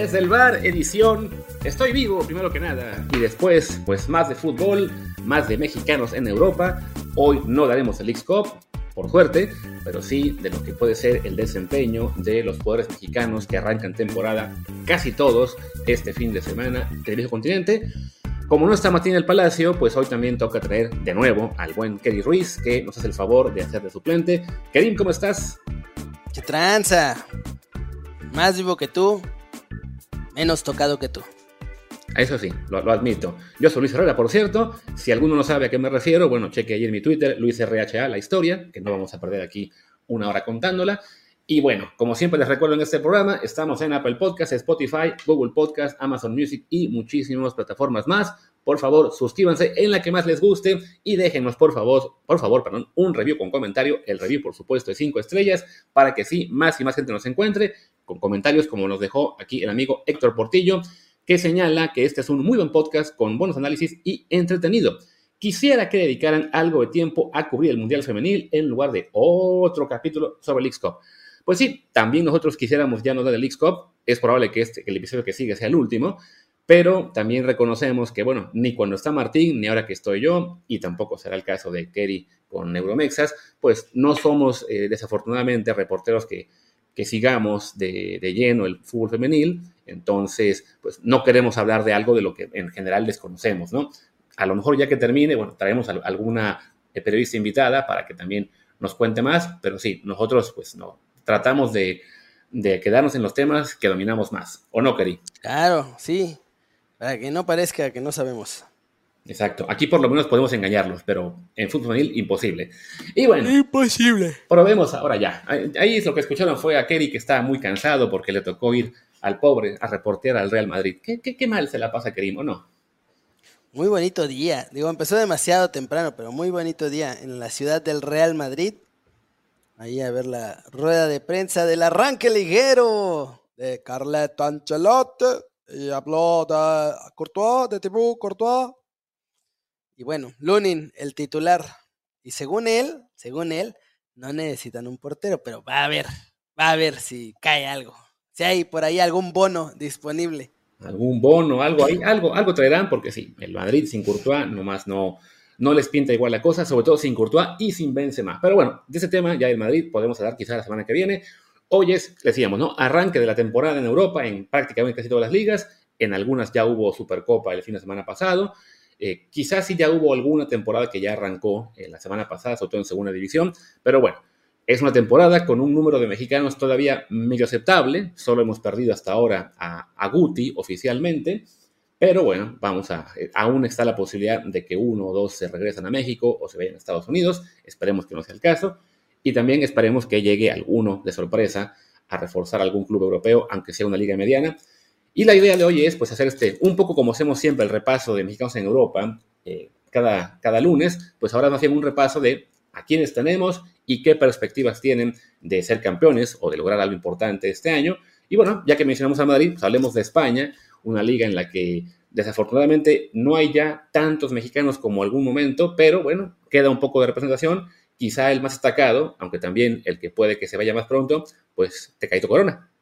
Desde el bar, edición Estoy vivo, primero que nada. Y después, pues más de fútbol, más de mexicanos en Europa. Hoy no daremos el X-Cup, por suerte, pero sí de lo que puede ser el desempeño de los jugadores mexicanos que arrancan temporada, casi todos, este fin de semana del viejo continente. Como no está Martín el Palacio, pues hoy también toca traer de nuevo al buen Kerry Ruiz, que nos hace el favor de hacer de suplente. Kerim, ¿cómo estás? ¡Qué tranza! Más vivo que tú, menos tocado que tú. Eso sí, lo, admito. Yo soy Luis Herrera, por cierto. Si alguno no sabe a qué me refiero, bueno, cheque ahí en mi Twitter, LuisRHA, la historia, que no vamos a perder aquí una hora contándola. Y bueno, como siempre les recuerdo en este programa, estamos en Apple Podcasts, Spotify, Google Podcasts, Amazon Music y muchísimas plataformas más. Por favor, suscríbanse en la que más les guste y déjenos, por favor, por favor, perdón, un review con comentario. El review, por supuesto, de 5 estrellas para que sí, más y más gente nos encuentre con comentarios como nos dejó aquí el amigo Héctor Portillo, que señala que este es un muy buen podcast con buenos análisis y entretenido. Quisiera que dedicaran algo de tiempo a cubrir el Mundial Femenil en lugar de otro capítulo sobre el X-Cup. Pues sí, también nosotros quisiéramos ya no dar el X-Cup. Es probable que, este, el episodio que sigue sea el último, pero también reconocemos que, bueno, ni cuando está Martín, ni ahora que estoy yo, y tampoco será el caso de Kerry con Neuromexas, pues no somos eh, desafortunadamente reporteros que que sigamos de, lleno el fútbol femenil, entonces, pues no queremos hablar de algo de lo que en general desconocemos, ¿no? A lo mejor ya que termine, bueno, traemos alguna periodista invitada para que también nos cuente más, pero sí, nosotros pues no, tratamos de, de quedarnos en los temas que dominamos más, ¿o no, Cari? Claro, sí, para que no parezca que no sabemos. Exacto. Aquí por lo menos podemos engañarlos, pero en fútbol femenil imposible. Y bueno. Imposible. Probemos ahora ya. Ahí es lo que escucharon fue a Kerry que estaba muy cansado porque le tocó ir al pobre a reportear al Real Madrid. ¿Qué, qué, mal se la pasa Kerim o no? Muy bonito día. Digo, empezó demasiado temprano, pero muy bonito día en la ciudad del Real Madrid. Ahí a ver la rueda de prensa del arranque ligero de Carleto Ancelotti. Y habló de Courtois, de Thibaut Courtois y bueno, Lunin, el titular. Y según él, según él, no necesitan un portero, pero va a ver, va a ver si cae algo. Si hay por ahí algún bono disponible. Algún bono, algo ahí, algo, algo traerán, porque sí, el Madrid sin Courtois nomás no, no les pinta igual la cosa, sobre todo sin Courtois y sin Benzema. Pero bueno, de ese tema ya el Madrid podemos hablar quizás la semana que viene. Hoy es, decíamos, ¿no? Arranque de la temporada en Europa, en prácticamente casi todas las ligas. En algunas ya hubo Supercopa el fin de semana pasado. Eh, quizás sí ya hubo alguna temporada que ya arrancó en la semana pasada, sobre todo en segunda división, pero bueno, es una temporada con un número de mexicanos todavía medio aceptable, solo hemos perdido hasta ahora a, Guti oficialmente, pero bueno, vamos a, eh, aún está la posibilidad de que uno o dos se regresen a México o se vayan a Estados Unidos, esperemos que no sea el caso, y también esperemos que llegue alguno de sorpresa a reforzar algún club europeo, aunque sea una liga mediana, y la idea de hoy es pues hacer este, un poco como hacemos siempre el repaso de mexicanos en Europa, eh, cada, cada lunes, pues ahora más bien un repaso de a quiénes tenemos y qué perspectivas tienen de ser campeones o de lograr algo importante este año. Y bueno, ya que mencionamos a Madrid, pues hablemos de España, una liga en la que desafortunadamente no hay ya tantos mexicanos como algún momento, pero bueno, queda un poco de representación. Quizá el más destacado, aunque también el que puede que se vaya más pronto, pues Tecaito Corona.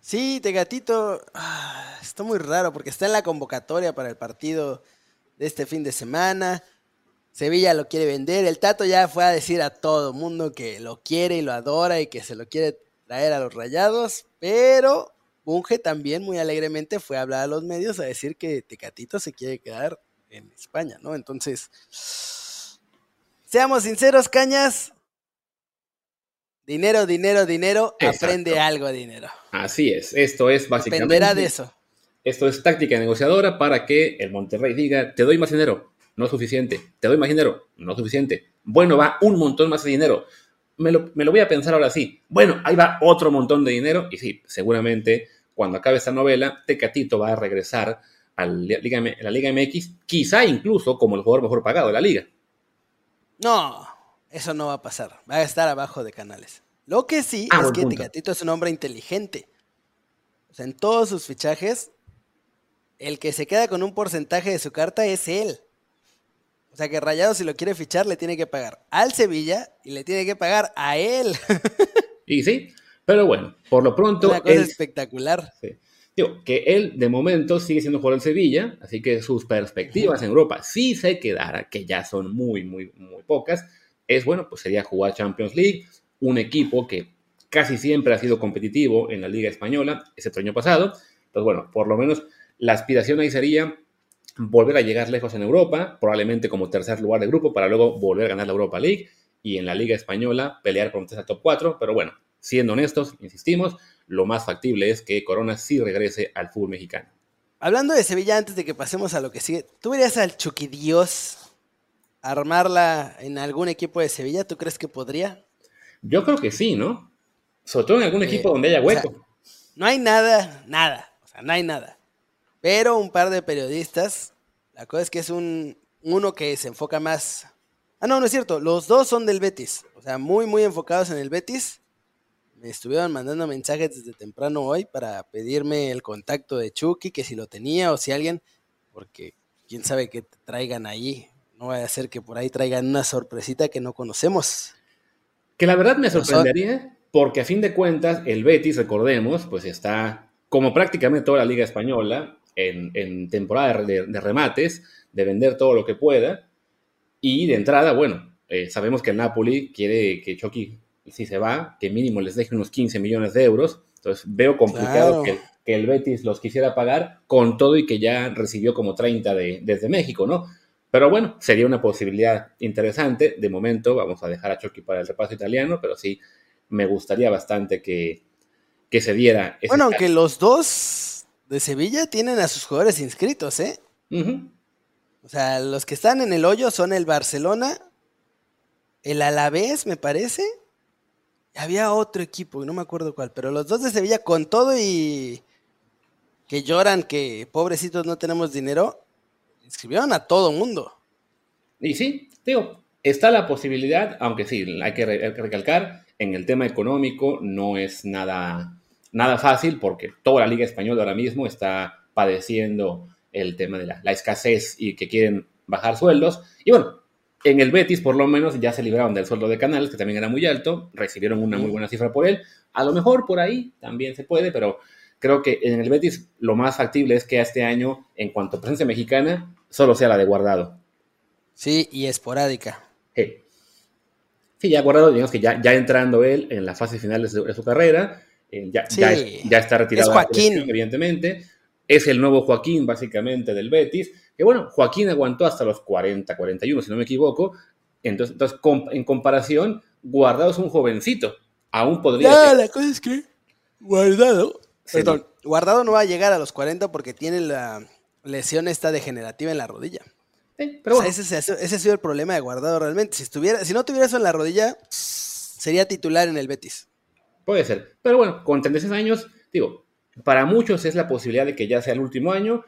Sí, Tegatito ah, está muy raro porque está en la convocatoria para el partido de este fin de semana. Sevilla lo quiere vender. El Tato ya fue a decir a todo mundo que lo quiere y lo adora y que se lo quiere traer a los rayados. Pero Bunge también muy alegremente fue a hablar a los medios a decir que Tecatito se quiere quedar en España, ¿no? Entonces, seamos sinceros, Cañas. Dinero, dinero, dinero, aprende algo a dinero. Así es, esto es básicamente. Dependerá de eso. Esto es táctica negociadora para que el Monterrey diga, te doy más dinero, no es suficiente, te doy más dinero, no es suficiente. Bueno, va un montón más de dinero. Me lo, me lo voy a pensar ahora sí. Bueno, ahí va otro montón de dinero y sí, seguramente cuando acabe esta novela, Tecatito va a regresar a la Liga, a la Liga MX, quizá incluso como el jugador mejor pagado de la liga. No, eso no va a pasar. Va a estar abajo de canales. Lo que sí ah, es que Tecatito es un hombre inteligente. O sea, en todos sus fichajes, el que se queda con un porcentaje de su carta es él. O sea que Rayado si lo quiere fichar le tiene que pagar al Sevilla y le tiene que pagar a él. y sí, Pero bueno, por lo pronto... Una cosa espectacular. Digo, que él de momento sigue siendo jugador en Sevilla, así que sus perspectivas en Europa, si se quedara, que ya son muy, muy, muy pocas, es bueno, pues sería jugar Champions League, un equipo que casi siempre ha sido competitivo en la Liga Española, excepto el año pasado. Entonces, bueno, por lo menos la aspiración ahí sería volver a llegar lejos en Europa, probablemente como tercer lugar de grupo, para luego volver a ganar la Europa League y en la Liga Española pelear por un tercer top 4. Pero bueno, siendo honestos, insistimos, lo más factible es que Corona sí regrese al fútbol mexicano. Hablando de Sevilla, antes de que pasemos a lo que sigue, ¿tú verías al Chuquidios armarla en algún equipo de Sevilla? ¿Tú crees que podría? Yo creo que sí, ¿no? Sobre todo en algún equipo donde haya hueco. no hay nada, nada, o sea, no hay nada. Pero un par de periodistas, la cosa es que es un uno que se enfoca más. Ah, no, no es cierto, los dos son del Betis, o sea, muy, muy enfocados en el Betis. Me estuvieron mandando mensajes desde temprano hoy para pedirme el contacto de Chucky, que si lo tenía o si alguien, porque quién sabe qué traigan ahí. No vaya a ser que por ahí traigan una sorpresita que no conocemos. Que la verdad me sorprendería, porque a fin de cuentas, el Betis, recordemos, pues está, como prácticamente toda la Liga Española, en, temporada de, remates, de vender todo lo que pueda. Y de entrada, bueno, eh, sabemos que el Napoli quiere que Chucky, si se va, que mínimo les deje unos 15 millones de euros. Entonces veo complicado que, el Betis los quisiera pagar con todo y que ya recibió como 30 de, desde México, ¿no? Pero bueno, sería una posibilidad interesante. De momento vamos a dejar a Chucky para el repaso italiano, pero sí me gustaría bastante que, se diera. bueno, aunque los dos de Sevilla tienen a sus jugadores inscritos, ¿eh? O sea, los que están en el hoyo son el Barcelona, el Alavés, me parece. Había otro equipo, no me acuerdo cuál, pero los dos de Sevilla con todo y que lloran que pobrecitos no tenemos dinero, inscribieron a todo mundo. Y sí, digo, está la posibilidad, aunque sí, hay que recalcar, en el tema económico no es nada, nada fácil porque toda la Liga Española ahora mismo está padeciendo el tema de la, escasez y que quieren bajar sueldos. Y bueno, en el Betis por lo menos ya se libraron del sueldo de Canales, que también era muy alto, recibieron una muy buena cifra por él. A lo mejor por ahí también se puede, pero creo que en el Betis lo más factible es que este año, en cuanto a presencia mexicana, solo sea la de guardado. Sí, y esporádica. Sí. Sí, ya guardado, digamos que ya, ya entrando él en la fase final de su, carrera, eh, ya, ya, está retirado. Es Joaquín. evidentemente. Es el nuevo Joaquín, básicamente, del Betis. Que bueno, Joaquín aguantó hasta los 40, 41, si no me equivoco. Entonces, entonces en comparación, Guardado es un jovencito. Aún podría. Ya, la cosa es que Guardado. Perdón, Guardado no va a llegar a los 40 porque tiene la lesión esta degenerativa en la rodilla ese, ha sido el problema de Guardado realmente. Si, estuviera, si no tuviera eso en la rodilla, sería titular en el Betis. Puede ser. Pero bueno, con 36 años, digo, para muchos es la posibilidad de que ya sea el último año.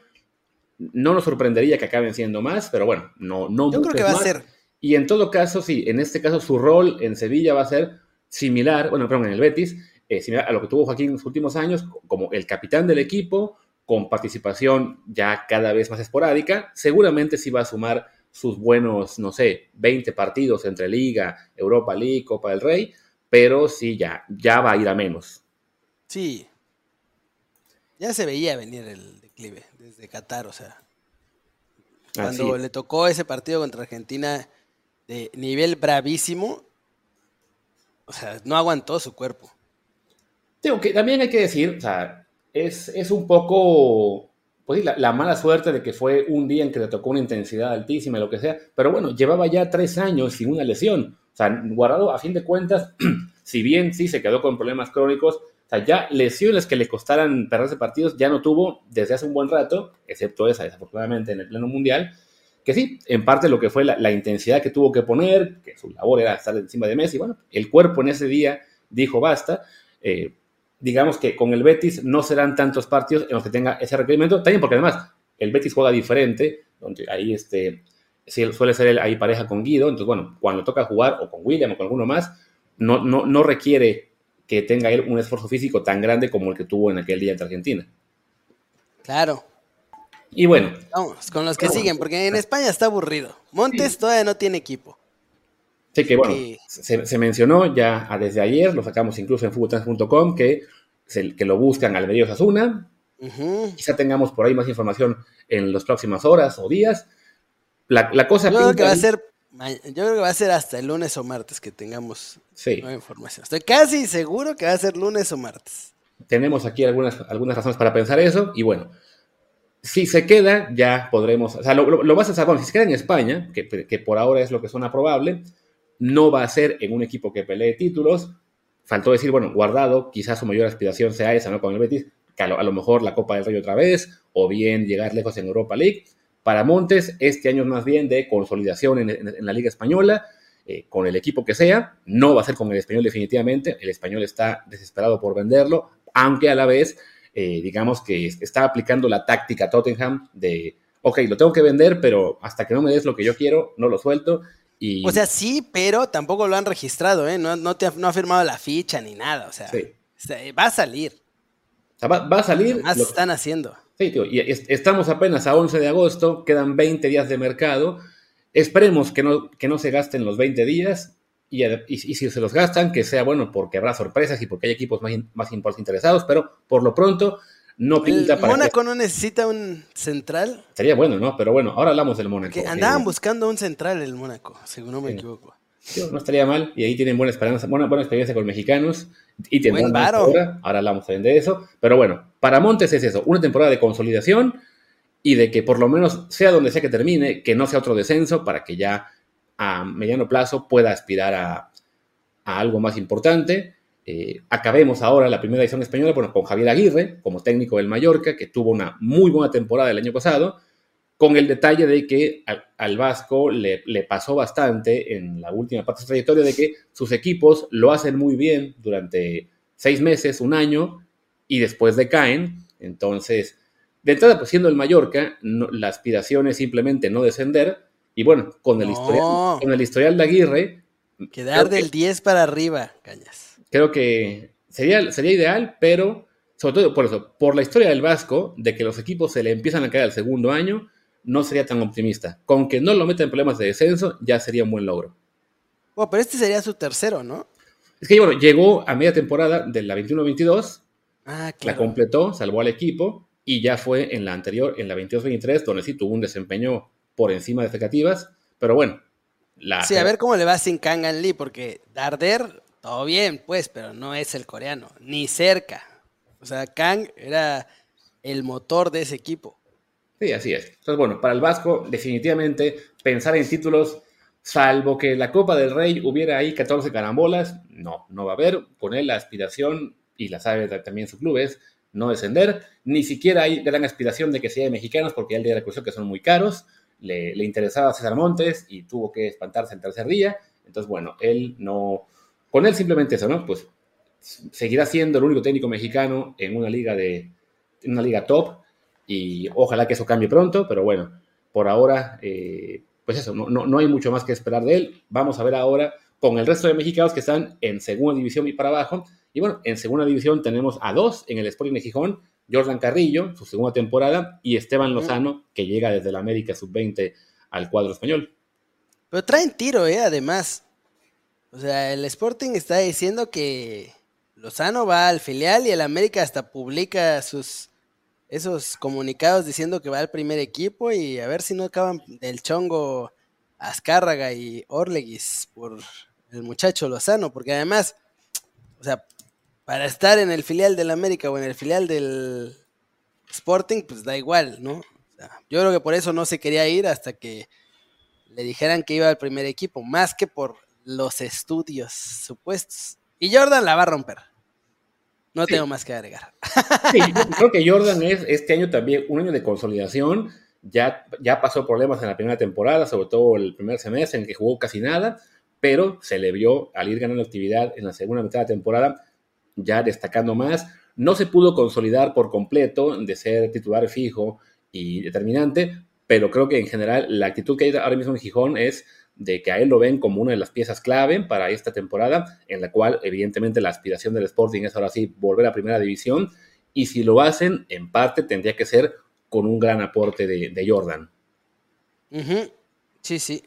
No nos sorprendería que acaben siendo más, pero bueno, no, no Yo creo que va a ser. Y en todo caso, sí, en este caso su rol en Sevilla va a ser similar, bueno, perdón, en el Betis, eh, similar a lo que tuvo Joaquín en los últimos años, como el capitán del equipo, con participación ya cada vez más esporádica, seguramente sí va a sumar sus buenos, no sé, 20 partidos entre Liga, Europa League, Copa del Rey, pero sí ya, ya va a ir a menos. Sí. Ya se veía venir el declive desde Qatar, o sea. Cuando le tocó ese partido contra Argentina de nivel bravísimo, o sea, no aguantó su cuerpo. Tengo que también hay que decir, o sea, es, un poco pues, la, mala suerte de que fue un día en que le tocó una intensidad altísima, lo que sea, pero bueno, llevaba ya tres años sin una lesión. O sea, Guardado, a fin de cuentas, si bien sí se quedó con problemas crónicos, sea, ya lesiones que le costaran perderse partidos ya no tuvo desde hace un buen rato, excepto esa, desafortunadamente, en el pleno mundial, que sí, en parte lo que fue la, intensidad que tuvo que poner, que su labor era estar encima de Messi, bueno, el cuerpo en ese día dijo basta, eh, digamos que con el Betis no serán tantos partidos en los que tenga ese requerimiento, también porque además el Betis juega diferente, donde ahí este, suele ser ahí pareja con Guido, entonces bueno, cuando toca jugar o con William o con alguno más, no, no, no requiere que tenga él un esfuerzo físico tan grande como el que tuvo en aquel día ante Argentina. Claro. Y bueno. Vamos, con los que siguen, porque en España está aburrido. Montes todavía no tiene equipo. Sí, que bueno, Se, mencionó ya desde ayer, lo sacamos incluso en futboltrans.com, que, que lo buscan al medio Asuna. Quizá tengamos por ahí más información en las próximas horas o días. La, cosa yo creo que va a ser yo creo que va a ser hasta el lunes o martes que tengamos nueva información. Estoy casi seguro que va a ser lunes o martes. Tenemos aquí algunas, algunas razones para pensar eso. Y bueno, si se queda, ya podremos. O sea, lo, lo, a saber. si se queda en España, que, que, por ahora es lo que suena probable, no va a ser en un equipo que pelee títulos. Faltó decir, bueno, guardado, quizás su mayor aspiración sea esa, ¿no? Con el Betis, que a lo, mejor la Copa del Rey otra vez, o bien llegar lejos en Europa League. Para Montes, este año es más bien de consolidación en, la Liga Española, eh, con el equipo que sea. No va a ser con el español definitivamente. El español está desesperado por venderlo, aunque a la vez, eh, digamos que está aplicando la táctica Tottenham de, ok, lo tengo que vender, pero hasta que no me des lo que yo quiero, no lo suelto. Y... O sea, sí, pero tampoco lo han registrado, ¿eh? No, te ha, firmado la ficha ni nada, o sea, va a salir. va, a salir. Más están haciendo. Sí, tío, y estamos apenas a 11 de agosto, quedan 20 días de mercado. Esperemos que no, que no se gasten los 20 días y, y, si se los gastan, que sea bueno porque habrá sorpresas y porque hay equipos más, más interesados, pero por lo pronto no pinta para. ¿Mónaco no necesita un central? Sería bueno, ¿no? Pero bueno, ahora hablamos del Mónaco. Que andaban buscando un central el Mónaco, según no me equivoco. no estaría mal y ahí tienen buena esperanza, buena, buena experiencia con mexicanos y tendrán ahora, ahora hablamos también de eso, pero bueno, para Montes es eso, una temporada de consolidación y de que por lo menos sea donde sea que termine, que no sea otro descenso para que ya a mediano plazo pueda aspirar a, algo más importante. Eh, acabemos ahora la primera edición española bueno, con Javier Aguirre como técnico del Mallorca, que tuvo una muy buena temporada el año pasado, con el detalle de que al, Vasco le, pasó bastante en la última parte de su trayectoria de que sus equipos lo hacen muy bien durante seis meses, un año, y después decaen. Entonces, de entrada, pues siendo el Mallorca, la aspiración es simplemente no descender. Y bueno, con el, historial, con el historial de Aguirre. Quedar del 10 para arriba, cañas. Creo que sería, sería ideal, pero sobre todo por eso, por la historia del Vasco, de que los equipos se le empiezan a caer al segundo año, no sería tan optimista. Con que no lo meta en problemas de descenso, ya sería un buen logro. Bueno, pero este sería su tercero, ¿no? Es que bueno, llegó a media temporada de la 21-22, ah, la completó, salvó al equipo y ya fue en la anterior, en la 22-23, donde sí tuvo un desempeño por encima de expectativas, pero bueno. La, sí, a ver cómo le va sin Kangan Lee, porque Darder, todo bien, pues, pero no es el coreano, ni cerca. O sea, Kang era el motor de ese equipo. Sí, así es. Entonces, bueno, para el Vasco, definitivamente, pensar en títulos, salvo que la Copa del Rey hubiera ahí 14 carambolas, no, no va a haber. Con él la aspiración, y la sabe también su club, es no descender. Ni siquiera hay gran aspiración de que sea de mexicanos, porque ya el de la que son muy caros. Le, le interesaba a César Montes y tuvo que espantarse en tercer día. Entonces, bueno, él no. Con él simplemente eso, ¿no? Pues seguirá siendo el único técnico mexicano en una liga de. En una liga top y ojalá que eso cambie pronto, pero bueno, por ahora, eh, pues eso, no, no, hay mucho más que esperar de él. Vamos a ver ahora con el resto de mexicanos que están en segunda división y para abajo. Y bueno, en segunda división tenemos a dos en el Sporting de Gijón, Jordan Carrillo, su segunda temporada, y Esteban Lozano, que llega desde la América Sub-20 al cuadro español. Pero traen tiro, ¿eh? Además. O sea, el Sporting está diciendo que Lozano va al filial y el América hasta publica sus esos comunicados diciendo que va al primer equipo y a ver si no acaban del chongo Azcárraga y Orleguis por el muchacho Lozano, porque además, o sea, para estar en el filial del América o en el filial del Sporting, pues da igual, ¿no? yo creo que por eso no se quería ir hasta que le dijeran que iba al primer equipo, más que por los estudios supuestos. Y Jordan la va a romper. No tengo más que agregar. creo que Jordan es este año también un año de consolidación. Ya, ya pasó problemas en la primera temporada, sobre todo el primer semestre en que jugó casi nada, pero se le vio al ir ganando actividad en la segunda mitad de la temporada, ya destacando más. No se pudo consolidar por completo de ser titular fijo y determinante, pero creo que en general la actitud que hay ahora mismo en Gijón es de que a él lo ven como una de las piezas clave para esta temporada, en la cual evidentemente la aspiración del Sporting es ahora sí volver a primera división, y si lo hacen, en parte tendría que ser con un gran aporte de, Jordan. Sí, sí.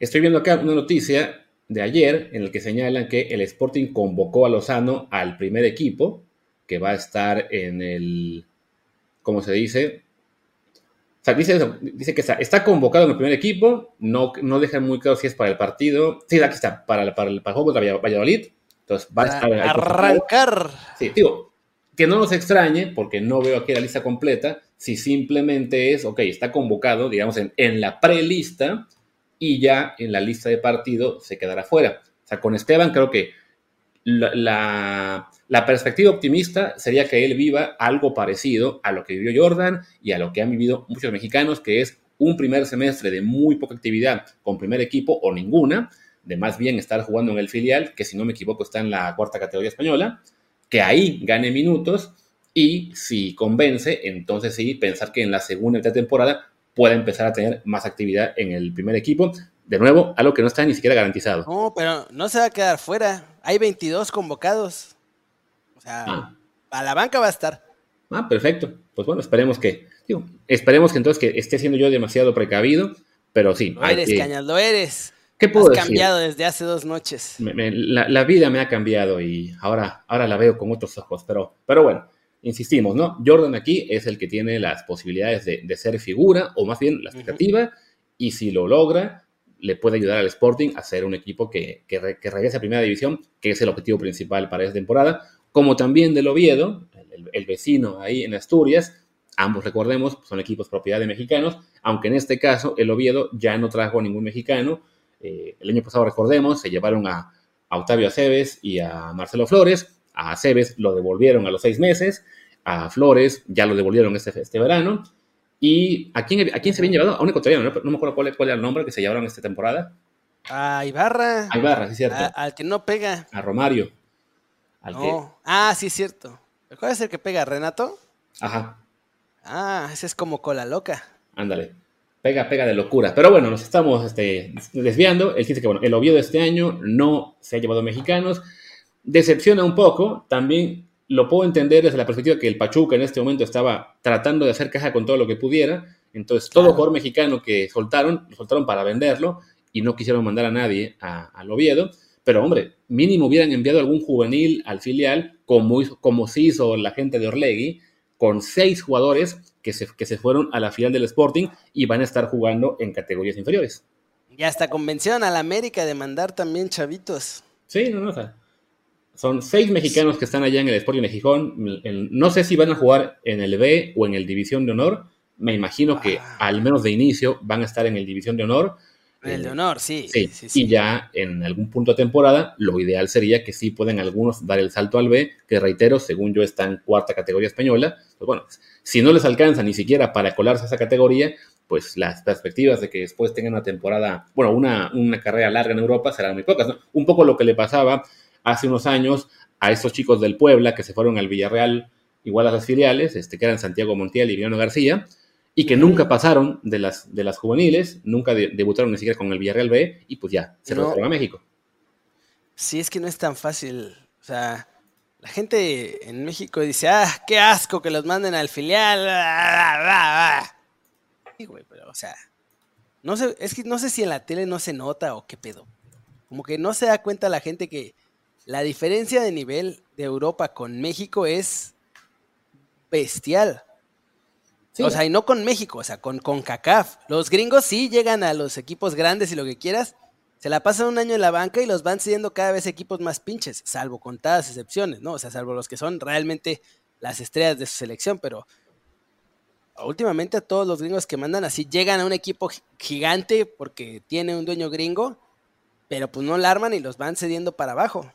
estoy viendo acá una noticia de ayer en la que señalan que el Sporting convocó a Lozano al primer equipo, que va a estar en el, ¿cómo se dice? O sea, dice, dice que está, convocado en el primer equipo, no, no deja muy claro si es para el partido. Sí, aquí está, para, el, para el juego contra Valladolid. Entonces va a estar. Arrancar. Sí, digo, que no nos extrañe, porque no veo aquí la lista completa, si simplemente es, ok, está convocado, digamos, en, en la prelista y ya en la lista de partido se quedará fuera. O sea, con Esteban creo que la, perspectiva optimista sería que él viva algo parecido a lo que vivió Jordan y a lo que han vivido muchos mexicanos, que es un primer semestre de muy poca actividad con primer equipo o ninguna, de más bien estar jugando en el filial, que si no me equivoco está en la cuarta categoría española, que ahí gane minutos y si convence, entonces sí, pensar que en la segunda temporada pueda empezar a tener más actividad en el primer equipo. De nuevo, algo que no está ni siquiera garantizado. No, pero no se va a quedar fuera. Hay 22 convocados. O sea, ah. a la banca va a estar. Ah, perfecto. Pues bueno, esperemos que, esperemos que entonces que esté siendo yo demasiado precavido, pero sí. Lo eres, Cañas, lo eres. ¿Qué puedo Has cambiado desde hace dos noches. la, vida me ha cambiado y ahora, ahora la veo con otros ojos, pero, pero bueno, insistimos, ¿no? Jordan aquí es el que tiene las posibilidades de, ser figura, o más bien la expectativa, y si lo logra, le puede ayudar al Sporting a ser un equipo que, que, regrese a Primera División, que es el objetivo principal para esta temporada, como también del Oviedo, el, vecino ahí en Asturias, ambos recordemos, son equipos propiedad de mexicanos, aunque en este caso el Oviedo ya no trajo ningún mexicano, eh, el año pasado recordemos, se llevaron a, a Octavio Aceves y a Marcelo Flores, a Aceves lo devolvieron a los seis meses, a Flores ya lo devolvieron este, este verano. ¿Y a quién, a quién se habían llevado? A un ecuatoriano, no, me acuerdo cuál, cuál, era el nombre que se llevaron esta temporada. A Ibarra. A Ibarra, sí, cierto. al que no pega. A Romario. Ah, sí, es cierto. ¿Cuál es el que pega? ¿Renato? Ajá. Ah, ese es como cola loca. Ándale. Pega, pega de locura. Pero bueno, nos estamos este, desviando. Él dice que bueno, el Oviedo de este año no se ha llevado mexicanos decepciona un poco. También lo puedo entender desde la perspectiva que el Pachuca en este momento estaba tratando de hacer caja con todo lo que pudiera. Entonces, todo jugador mexicano que soltaron, lo soltaron para venderlo y no quisieron mandar a nadie al Oviedo. Pero, hombre, mínimo hubieran enviado algún juvenil al filial, como, como se hizo la gente de Orlegui, con seis jugadores que se, que se fueron a la filial del Sporting y van a estar jugando en categorías inferiores. Y hasta convencieron a la América de mandar también chavitos. Sí, no, no, son seis mexicanos que están allá en el Sporting de Gijón. No sé si van a jugar en el B o en el División de Honor. Me imagino que ah. al menos de inicio van a estar en el División de Honor. El de honor, sí, sí, Y ya en algún punto de temporada, lo ideal sería que sí pueden algunos dar el salto al B, que reitero, según yo está en cuarta categoría española. Pues bueno, si no les alcanza ni siquiera para colarse a esa categoría, pues las perspectivas de que después tengan una temporada, bueno, una, una carrera larga en Europa serán muy pocas. Un poco lo que le pasaba hace unos años a estos chicos del Puebla que se fueron al Villarreal, igual a las filiales, este, que eran Santiago Montiel y Villano García, y que nunca pasaron de las, de las juveniles, nunca debutaron ni siquiera con el Villarreal B, y pues ya, se no. a México. Sí, es que no es tan fácil. O sea, la gente en México dice, ah, qué asco que los manden al filial. Sí, güey, pero, o sea, no sé, es que no sé si en la tele no se nota o qué pedo. Como que no se da cuenta la gente que la diferencia de nivel de Europa con México es bestial. O sea, y no con México, o sea, con, con CACAF. Los gringos sí llegan a los equipos grandes y lo que quieras. Se la pasan un año en la banca y los van siendo cada vez equipos más pinches, salvo contadas excepciones, ¿no? O sea, salvo los que son realmente las estrellas de su selección, pero últimamente todos los gringos que mandan así llegan a un equipo gigante porque tiene un dueño gringo, pero pues no la arman y los van cediendo para abajo.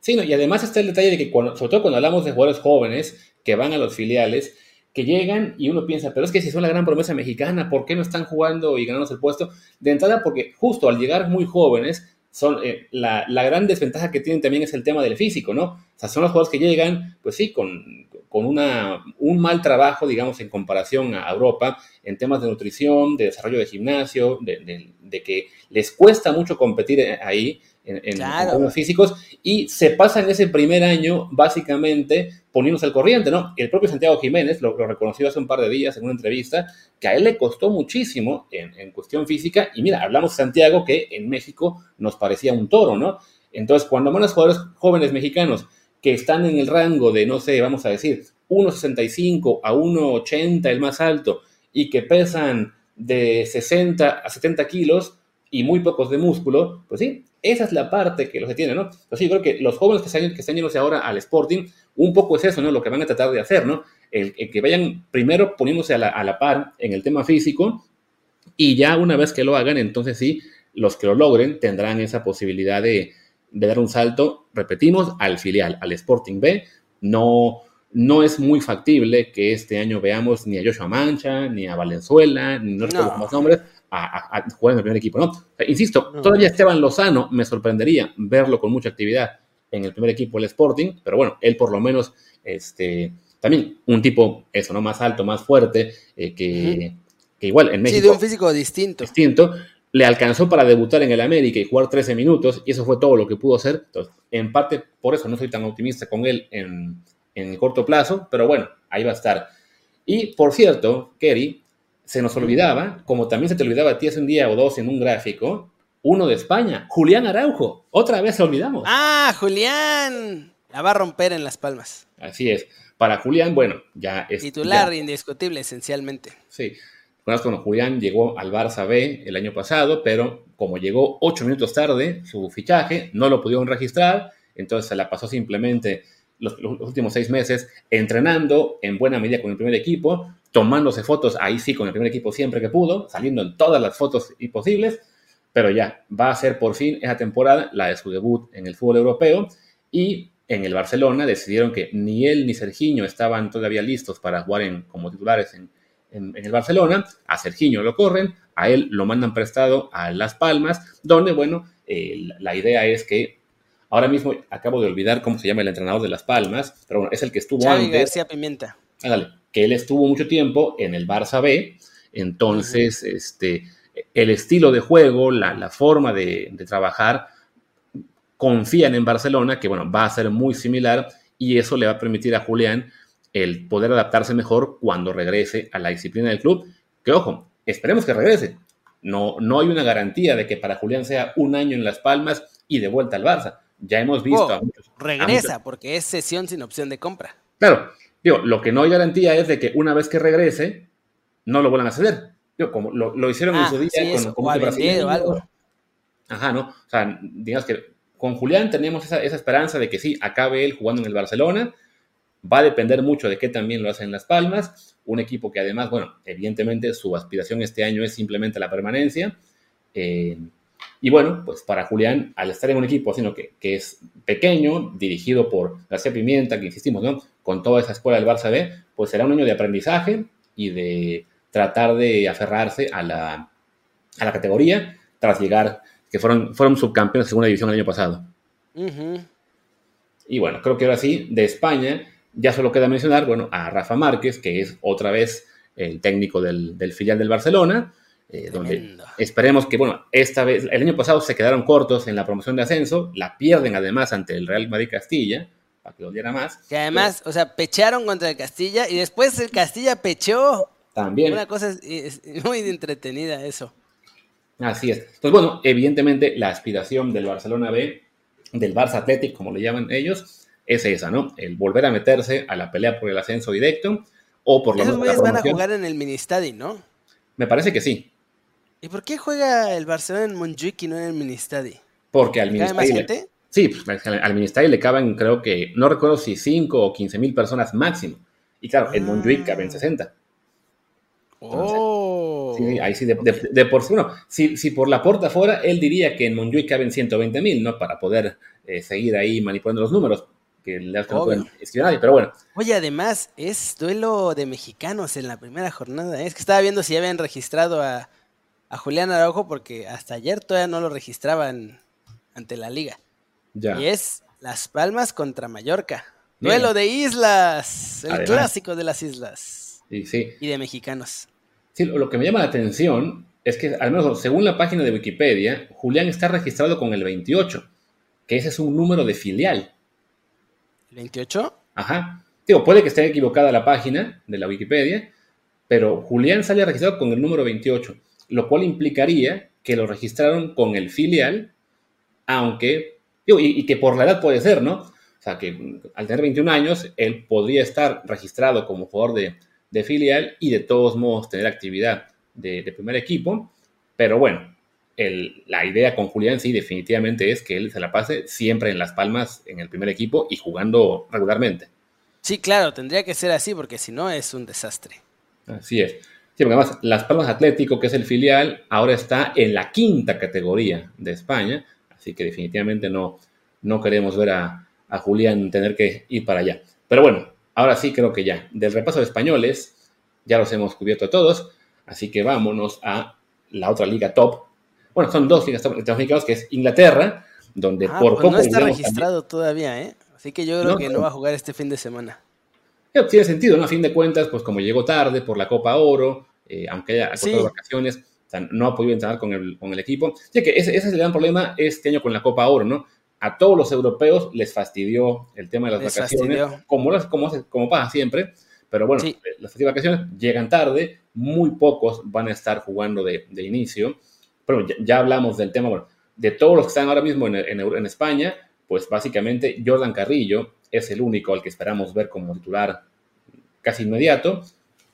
Sí, y además está el detalle de que, cuando, sobre todo cuando hablamos de jugadores jóvenes que van a los filiales, que llegan y uno piensa, pero es que si son la gran promesa mexicana, ¿por qué no están jugando y ganándose el puesto? De entrada, porque justo al llegar muy jóvenes, son, eh, la, gran desventaja que tienen también es el tema del físico, ¿no? O sea, son los jugadores que llegan, pues sí, con, con una, un mal trabajo, digamos, en comparación a Europa, en temas de nutrición, de desarrollo de gimnasio, de, de que les cuesta mucho competir ahí en, en, físicos y se pasa en ese primer año básicamente poniéndose al corriente, ¿no? El propio Santiago Jiménez lo, reconoció hace un par de días en una entrevista que a él le costó muchísimo en, en, cuestión física y mira, hablamos de Santiago que en México nos parecía un toro, ¿no? Entonces, cuando van los jugadores jóvenes mexicanos que están en el rango de, no sé, vamos a decir, 1,65 a 1,80 el más alto y que pesan de 60 a 70 kilos y muy pocos de músculo, pues sí, esa es la parte que los detiene, ¿no? Pues sí, creo que los jóvenes que están, que están yéndose ahora al Sporting, un poco es eso, ¿no? Lo que van a tratar de hacer, ¿no? El, que vayan primero poniéndose a la, a la par en el tema físico y ya una vez que lo hagan, entonces sí, los que lo logren tendrán esa posibilidad de, de dar un salto, repetimos, al filial, al Sporting B. No, no es muy factible que este año veamos ni a Joshua Mancha, ni a Valenzuela, ni no recuerdo más nombres, a, jugar en el primer equipo, ¿no? insisto, todavía Esteban Lozano me sorprendería verlo con mucha actividad en el primer equipo del Sporting, pero bueno, él por lo menos, este, también un tipo, eso, ¿no? Más alto, más fuerte, eh, que, que, igual en México. Sí, de un físico distinto. Distinto, le alcanzó para debutar en el América y jugar 13 minutos, y eso fue todo lo que pudo hacer. Entonces, en parte, por eso no soy tan optimista con él en, en corto plazo, pero bueno, ahí va a estar. Y por cierto, Kerry, se nos olvidaba, como también se te olvidaba a ti hace un día o dos en un gráfico, uno de España, Julián Araujo. Otra vez olvidamos. Ah, Julián. La va a romper en Las Palmas. Así es. Para Julián, bueno, ya es. Titular indiscutible, esencialmente. Sí. Bueno, Julián llegó al Barça B el año pasado, pero como llegó ocho minutos tarde su fichaje, no lo pudieron registrar, entonces se la pasó simplemente los, últimos seis meses entrenando en buena medida con el primer equipo, tomándose fotos ahí sí con el primer equipo siempre que pudo, saliendo en todas las fotos posibles, pero ya va a ser por fin esa temporada la de su debut en el fútbol europeo y en el Barcelona decidieron que ni él ni Serginho estaban todavía listos para jugar en, como titulares en, en, el Barcelona, a Serginho lo corren, a él lo mandan prestado a Las Palmas, donde, bueno, eh, la idea es que ahora mismo acabo de olvidar cómo se llama el entrenador de Las Palmas, pero bueno, es el que estuvo antes. García Pimienta. Que él estuvo mucho tiempo en el Barça B, entonces, este, el estilo de juego, la, forma de, de trabajar, confían en Barcelona, que bueno, va a ser muy similar y eso le va a permitir a Julián el poder adaptarse mejor cuando regrese a la disciplina del club. Que ojo, esperemos que regrese. No, no hay una garantía de que para Julián sea un año en Las Palmas y de vuelta al Barça. Ya hemos visto oh, a muchos. Regresa, porque es sesión sin opción de compra. Claro, digo, lo que no hay garantía es de que una vez que regrese, no lo vuelvan a ceder. Digo, como lo, hicieron en ah, su día con, con algo. Ajá, ¿no? O sea, digamos que con Julián tenemos esa, esa esperanza de que sí, acabe él jugando en el Barcelona Va a depender mucho de qué también lo hacen Las Palmas, un equipo que además, bueno, evidentemente su aspiración este año es simplemente la permanencia. Eh, y bueno, pues para Julián, al estar en un equipo sino que, que, es pequeño, dirigido por García Pimienta, que insistimos, ¿no? Con toda esa escuela del Barça B, pues será un año de aprendizaje y de tratar de aferrarse a la, a la categoría tras llegar, que fueron, fueron subcampeones de segunda división el año pasado. Y bueno, creo que ahora sí, de España, ya solo queda mencionar, bueno, a Rafa Márquez, que es otra vez el técnico del, filial del Barcelona, eh, donde esperemos que, bueno, esta vez, el año pasado se quedaron cortos en la promoción de ascenso, la pierden además ante el Real Madrid Castilla, para que lo diera más. Que además, o sea, pecharon contra el Castilla y después el Castilla pechó. También. Una cosa muy entretenida eso. Así es. Entonces, bueno, evidentemente la aspiración del Barcelona B, del Barça Athletic, como le llaman ellos, es esa, ¿no? El volver a meterse a la pelea por el ascenso directo o por lo menos. Esos van a jugar en el Ministadi, ¿no? Me parece que sí. ¿Y por qué juega el Barcelona en Montjuic y no en el Ministadi? Porque al Ministadi. Sí, pues, al Ministadi le caben, creo que, no recuerdo si 5 o 15 mil personas máximo. Y claro, en Montjuic caben 60. oh. Sí, ahí sí, de, por sí. Si, si, por la puerta afuera, él diría que en Montjuic caben 120 mil, ¿no? Para poder eh, seguir ahí manipulando los números que le pero bueno. Oye, además, es duelo de mexicanos en la primera jornada. ¿eh? Es que estaba viendo si habían registrado a, Julián Araujo, porque hasta ayer todavía no lo registraban ante la liga. Y es Las Palmas contra Mallorca. Duelo de islas, el clásico de las islas. Y, sí. y de mexicanos. Sí, lo que me llama la atención es que, al menos según la página de Wikipedia, Julián está registrado con el 28 que ese es un número de filial. ¿28? Ajá. Digo, puede que esté equivocada la página de la Wikipedia, pero Julián sale registrado con el número 28, lo cual implicaría que lo registraron con el filial, aunque, digo, y, que por la edad puede ser, ¿no? O sea, que al tener 21 años, él podría estar registrado como jugador de, filial y de todos modos tener actividad de, de primer equipo, pero bueno, la idea con Julián sí definitivamente es que él se la pase siempre en Las Palmas, en el primer equipo y jugando regularmente. Sí, claro, tendría que ser así porque si no es un desastre. Así es. Sí, porque además Las Palmas Atlético, que es el filial, ahora está en la quinta categoría de España, así que definitivamente no, no queremos ver a, a Julián tener que ir para allá. Pero bueno, ahora sí creo que ya, del repaso de españoles, ya los hemos cubierto a todos, así que vámonos a la otra liga top, bueno, son dos ligas mexicanos, que es Inglaterra, donde ah, por pues poco... No está registrado todavía, ¿eh? Así que yo creo que no, va a jugar este fin de semana. Tiene sentido, ¿no? A fin de cuentas, pues como llegó tarde por la Copa Oro, eh, aunque haya cortado vacaciones, no ha podido entrenar con el, con el equipo. Así que ese, ese, es el gran problema este año con la Copa Oro, ¿no? A todos los europeos les fastidió el tema de las vacaciones, como, como, como pasa siempre. Pero bueno, eh, las vacaciones llegan tarde, muy pocos van a estar jugando de, de inicio bueno, ya, hablamos del tema, bueno, de todos los que están ahora mismo en, en, España, pues básicamente Jordan Carrillo es el único al que esperamos ver como titular casi inmediato,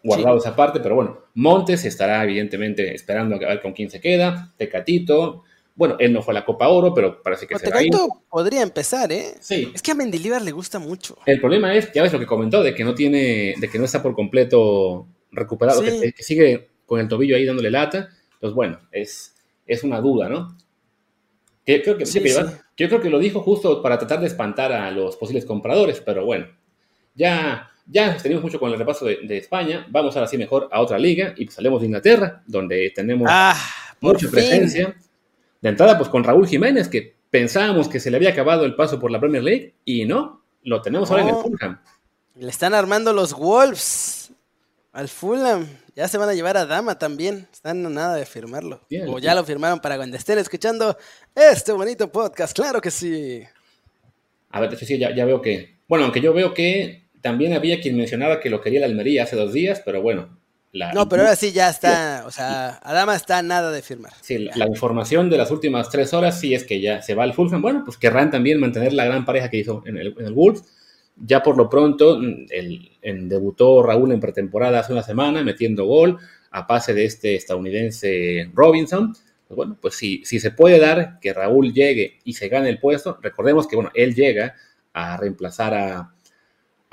guardado esa parte, pero bueno, Montes estará evidentemente esperando a ver con quién se queda, Tecatito, bueno, él no fue a la Copa Oro, pero parece que se va podría empezar, ¿eh? Sí. Es que a Mendilibar le gusta mucho. El problema es, ya ves lo que comentó, de que no tiene, de que no está por completo recuperado, que, sigue con el tobillo ahí dándole lata. Entonces, bueno, es, es una duda, ¿no? Que, creo que, Yo creo que lo dijo justo para tratar de espantar a los posibles compradores, pero bueno, ya, ya tenemos mucho con el repaso de, España, vamos ahora sí mejor a otra liga y pues salimos de Inglaterra, donde tenemos ah, mucha presencia. De entrada, pues con Raúl Jiménez, que pensábamos que se le había acabado el paso por la Premier League y no, lo tenemos ahora en el Fulham. Le están armando los Wolves al Fulham. Ya se van a llevar a Dama también. Están a nada de firmarlo. o ya lo firmaron para cuando estén escuchando este bonito podcast. Claro que sí. A ver, de hecho, sí, ya, veo que. Bueno, aunque yo veo que también había quien mencionaba que lo quería la Almería hace dos días, pero bueno. no, pero ahora sí ya está. O sea, Adama está nada de firmar. Sí, la, información de las últimas tres horas sí es que ya se va al Fulham. Bueno, pues querrán también mantener la gran pareja que hizo en el, en el Wolves ya por lo pronto, el, debutó Raúl en pretemporada hace una semana, metiendo gol a pase de este estadounidense Robinson. Pues bueno, pues si, si se puede dar que Raúl llegue y se gane el puesto, recordemos que bueno, él llega a reemplazar a,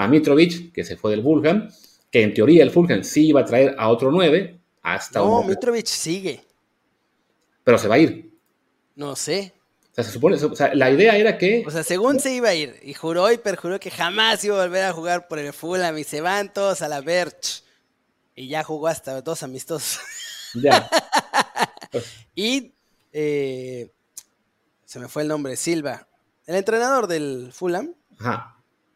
a Mitrovic, que se fue del Fulham, que en teoría el Fulham sí iba a traer a otro 9 hasta No, Mitrovic sigue. Pero se va a ir. No sé. O sea, se supone, o sea, la idea era que... O sea, según se iba a ir, y juró y perjuró que jamás iba a volver a jugar por el Fulham y se van todos a la Berch. Y ya jugó hasta dos amistosos. Ya. y eh, se me fue el nombre, Silva. El entrenador del Fulham Ajá.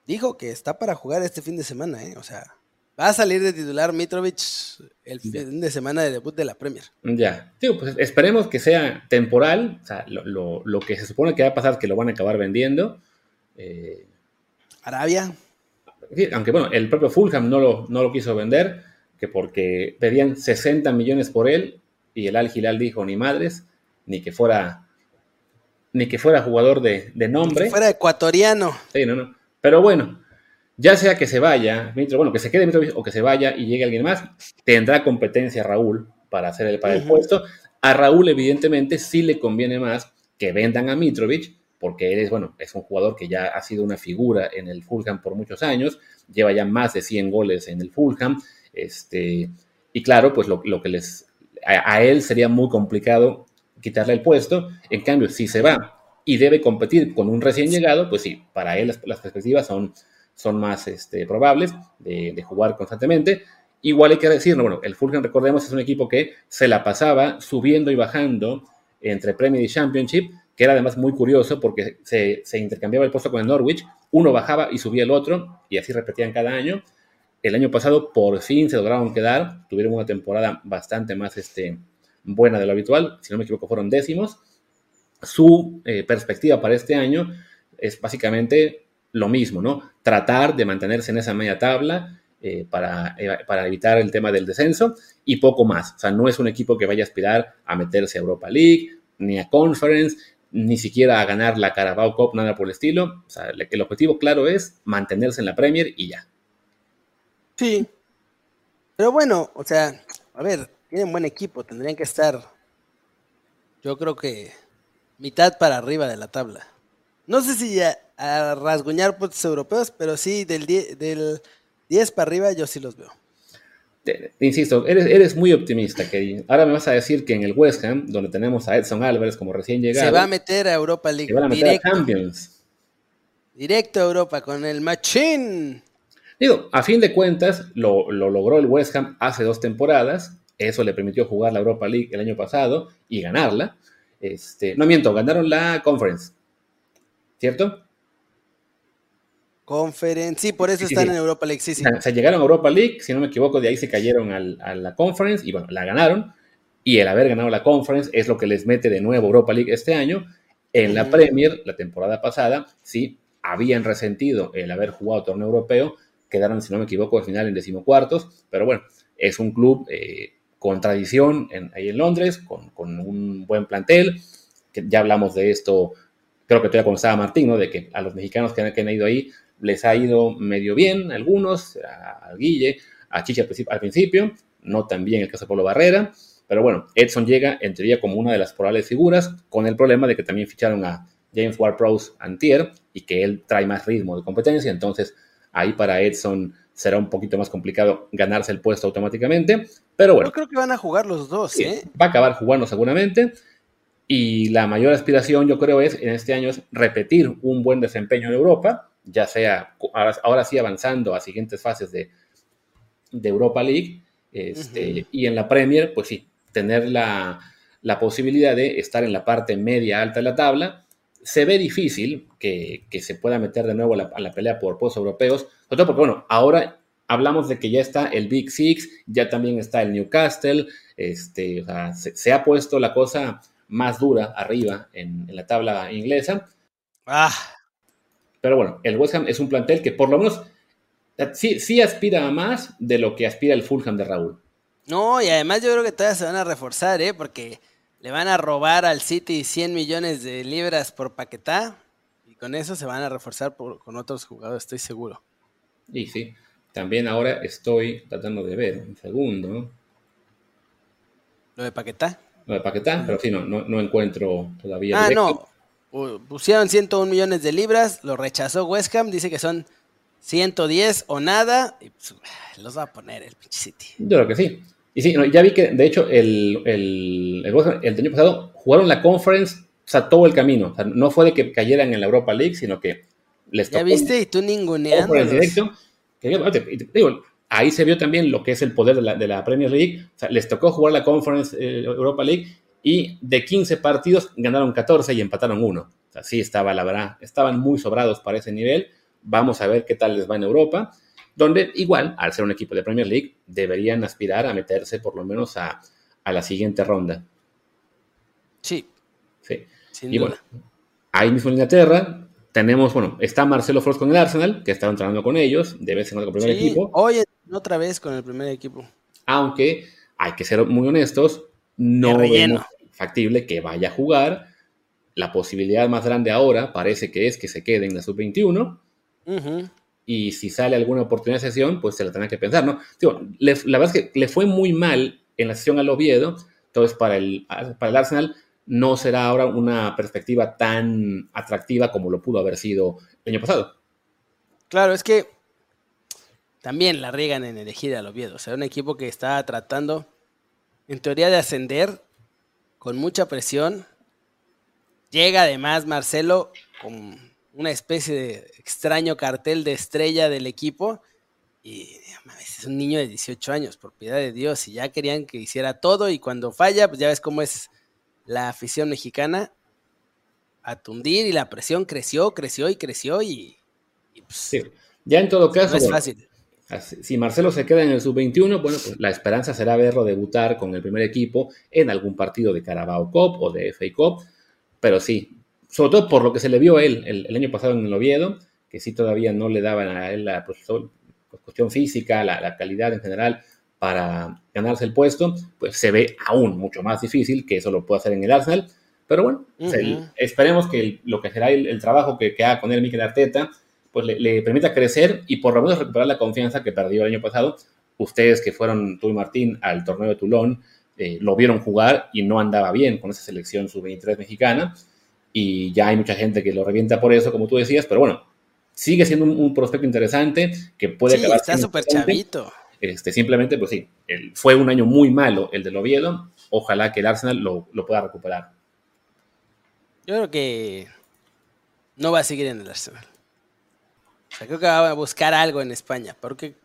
Dijo que está para jugar este fin de semana, ¿eh? O sea, Va a salir de titular Mitrovic el fin de semana de debut de la Premier. Ya. Digo, pues esperemos que sea temporal. O sea, lo, que se supone que va a pasar es que lo van a acabar vendiendo. Eh, Arabia. aunque bueno, el propio Fulham no lo, no lo quiso vender, que porque pedían 60 millones por él y el Al Hilal dijo ni madres, ni que fuera ni que fuera jugador de, de nombre. Ni que fuera ecuatoriano. Sí, no, no. Pero bueno, ya sea que se vaya, bueno, que se quede Mitrovic o que se vaya y llegue alguien más, tendrá competencia Raúl para hacer el, para el puesto. A Raúl, evidentemente, sí le conviene más que vendan a Mitrovic, porque él es, bueno, es un jugador que ya ha sido una figura en el Fulham por muchos años, lleva ya más de 100 goles en el Fulham, este, y claro, pues lo, que les, a, él sería muy complicado quitarle el puesto, en cambio, si se va y debe competir con un recién llegado, pues sí, para él las perspectivas son son más este, probables de, jugar constantemente. Igual hay que decirlo, bueno, el Fulham, recordemos, es un equipo que se la pasaba subiendo y bajando entre Premier y Championship, que era además muy curioso porque se, intercambiaba el puesto con el Norwich, uno bajaba y subía el otro, y así repetían cada año. El año pasado por fin se lograron quedar, tuvieron una temporada bastante más este, buena de lo habitual, si no me equivoco fueron décimos, su eh, perspectiva para este año es básicamente lo mismo, ¿no? Tratar de mantenerse en esa media tabla eh, para, para, evitar el tema del descenso y poco más. O sea, no es un equipo que vaya a aspirar a meterse a Europa League, ni a Conference, ni siquiera a ganar la Carabao Cup, nada por el estilo. O sea, el objetivo claro es mantenerse en la Premier y ya. Sí. Pero bueno, o sea, a ver, tienen buen equipo, tendrían que estar, yo creo que mitad para arriba de la tabla. No sé si a, rasguñar puestos europeos, pero sí del 10, del 10 para arriba yo sí los veo. Te, insisto, eres, eres, muy optimista, Kevin. Ahora me vas a decir que en el West Ham, donde tenemos a Edson Álvarez como recién llegado... Se va a meter a Europa League. Se va a meter directo, a Champions. Directo a Europa con el Machín. Digo, a fin de cuentas, lo, lo logró el West Ham hace dos temporadas. Eso le permitió jugar la Europa League el año pasado y ganarla. Este, no miento, ganaron la Conference. ¿Cierto? Conference, sí, por eso están en Europa League, sí, sí. O sea, llegaron a Europa League, si no me equivoco, de ahí se cayeron a la Conference y bueno, la ganaron. Y el haber ganado la Conference es lo que les mete de nuevo Europa League este año. En la Premier, la temporada pasada, sí, habían resentido el haber jugado torneo europeo, quedaron, si no me equivoco, al final en decimocuartos, pero bueno, es un club eh, con tradición ahí en Londres, con, un buen plantel, que ya hablamos de esto, creo que todavía cuando estaba Martín, ¿no? de que a los mexicanos que han, ido ahí les ha ido medio bien, algunos, a, Guille, a Chicha al, principio, no tan bien el caso de Polo Barrera, pero bueno, Edson llega en teoría como una de las probables figuras, con el problema de que también ficharon a James Ward-Prowse Antier y que él trae más ritmo de competencia, entonces ahí para Edson será un poquito más complicado ganarse el puesto automáticamente. Pero bueno. Yo creo que van a jugar los dos, ¿eh? Va a acabar jugando seguramente. Y la mayor aspiración, yo creo, es en este año es repetir un buen desempeño en Europa, ya sea ahora, sí avanzando a siguientes fases de, Europa League. Este, y en la Premier, pues sí, tener la, la posibilidad de estar en la parte media alta de la tabla se ve difícil que, se pueda meter de nuevo a la, pelea por puestos europeos, sobre todo porque, bueno, ahora hablamos de que ya está el Big Six, ya también está el Newcastle, este, se, ha puesto la cosa más dura arriba en, la tabla inglesa. Ah. Pero bueno, el West Ham es un plantel que por lo menos sí, sí aspira a más de lo que aspira el Fulham de Raúl. No, y además yo creo que todavía se van a reforzar, ¿eh? Porque le van a robar al City 100 millones de libras por Paquetá y con eso se van a reforzar con otros jugadores, estoy seguro. Y sí, también ahora estoy tratando de ver, un segundo. ¿Lo de Paquetá? Lo de Paquetá, pero sí, no, no, encuentro todavía. Ah, no. Pusieron 101 millones de libras, lo rechazó West Ham, dice que son 110 o nada, y pues, los va a poner el pinche City. Yo creo que sí. Y sí, ya vi que, de hecho, el, el, el, año pasado jugaron la conference, o sea, todo el camino. O sea, no fue de que cayeran en la Europa League, sino que les tocó. Ya viste, y tú ninguneando. directo. digo, ahí se vio también lo que es el poder de la, de la Premier League. O sea, les tocó jugar la Conference eh, Europa League y de 15 partidos ganaron 14 y empataron uno. O sea, sí estaba, la verdad, estaban muy sobrados para ese nivel. Vamos a ver qué tal les va en Europa donde igual, al ser un equipo de Premier League, deberían aspirar a meterse por lo menos a, la siguiente ronda. Sí. Sí. y bueno, ahí mismo en Inglaterra tenemos, bueno, está Marcelo Frost con el Arsenal, que está entrenando con ellos, debe ser con el primer equipo. Oye, otra vez con el primer equipo. Aunque hay que ser muy honestos, no es factible que vaya a jugar. La posibilidad más grande ahora parece que es que se quede en la sub-21 y si sale alguna oportunidad de sesión, pues se la tendrá que pensar, ¿no? la verdad es que le fue muy mal en la sesión al Oviedo, entonces para el, para el Arsenal no será ahora una perspectiva tan atractiva como lo pudo haber sido el año pasado. Claro, es que también la riegan en elegir al Oviedo, o sea, un equipo que está tratando, en teoría, de ascender con mucha presión. Llega además Marcelo con una especie de extraño cartel de estrella del equipo. Y es un niño de 18 años, por piedad de Dios, y ya querían que hiciera todo. Y cuando falla, pues ya ves cómo es la afición mexicana a tundir. Y la presión creció, creció y creció. Y, pues, ya en todo caso. No es fácil. Si Marcelo se queda en el sub-21, bueno, pues la esperanza será verlo debutar con el primer equipo en algún partido de Carabao Cup o de FA Cup pero sí, sobre todo por lo que se le vio a él el, año pasado en el Oviedo, que sí todavía no le daban a él la pues, cuestión física, la, calidad en general para ganarse el puesto, pues se ve aún mucho más difícil que eso lo pueda hacer en el Arsenal. Pero bueno, esperemos que lo que será el, trabajo que, haga con él Mikel Arteta, pues le, permita crecer y por lo menos recuperar la confianza que perdió el año pasado. Ustedes que fueron, tú y Martín, al torneo de Toulon, eh, lo vieron jugar y no andaba bien con esa selección sub-23 mexicana. Y ya hay mucha gente que lo revienta por eso, como tú decías, pero bueno, sigue siendo un, prospecto interesante que puede sí, Está súper chavito. Este, simplemente, pues sí, fue un año muy malo el del Oviedo. Ojalá que el Arsenal lo, lo pueda recuperar. Yo creo que no va a seguir en el Arsenal. O sea, creo que va a buscar algo en España, porque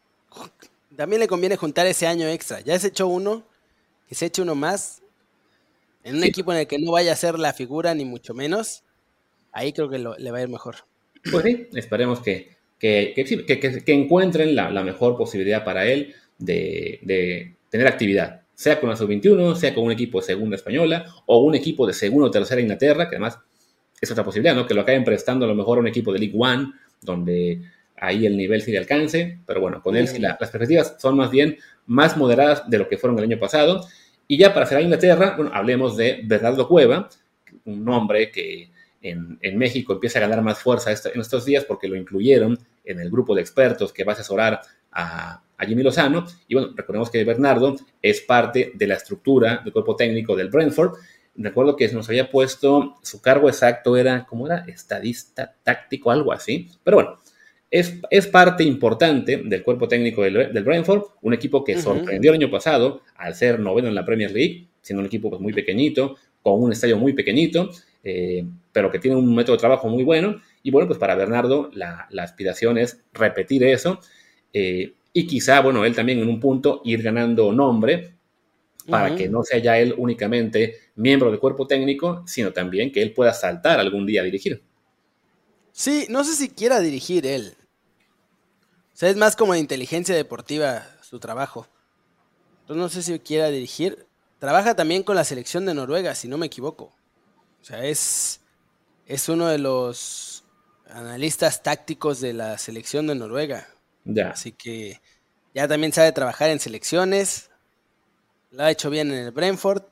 también le conviene juntar ese año extra. Ya se echó uno, que se eche uno más, en un equipo en el que no vaya a ser la figura, ni mucho menos. Ahí creo que le va a ir mejor. Pues sí, esperemos que, que, que, encuentren la, mejor posibilidad para él de, de tener actividad sea con la sub-21, sea con un equipo de segunda española o un equipo de segunda o tercera Inglaterra, que además es otra posibilidad, ¿no? Que lo acaben prestando a lo mejor a un equipo de League One, donde ahí el nivel sí de alcance, pero bueno, con él sí las perspectivas son más bien más moderadas de lo que fueron el año pasado. Y ya para cerrar Inglaterra, bueno, hablemos de Bernardo Cueva, un nombre que en, México empieza a ganar más fuerza en estos días porque lo incluyeron en el grupo de expertos que va a asesorar a, a Jimmy Lozano. Y bueno, recordemos que Bernardo es parte de la estructura del cuerpo técnico del Brentford. Recuerdo que nos había puesto, su cargo exacto era, ¿cómo era? Estadista táctico, algo así. Pero bueno, es, es parte importante del cuerpo técnico del, del Brentford, un equipo que sorprendió el año pasado al ser noveno en la Premier League, siendo un equipo pues, muy pequeñito, con un estadio muy pequeñito, eh, pero que tiene un método de trabajo muy bueno. Y bueno, pues para Bernardo la, la aspiración es repetir eso. Eh, y quizá, bueno, él también en un punto ir ganando nombre para que no sea ya él únicamente miembro del cuerpo técnico, sino también que él pueda saltar algún día a dirigir. Sí, no sé si quiera dirigir él. O sea, es más como de inteligencia deportiva su trabajo. Entonces no sé si quiera dirigir. Trabaja también con la selección de Noruega, si no me equivoco. O sea, es, es uno de los analistas tácticos de la selección de Noruega. Así que ya también sabe trabajar en selecciones. Lo ha hecho bien en el Brentford.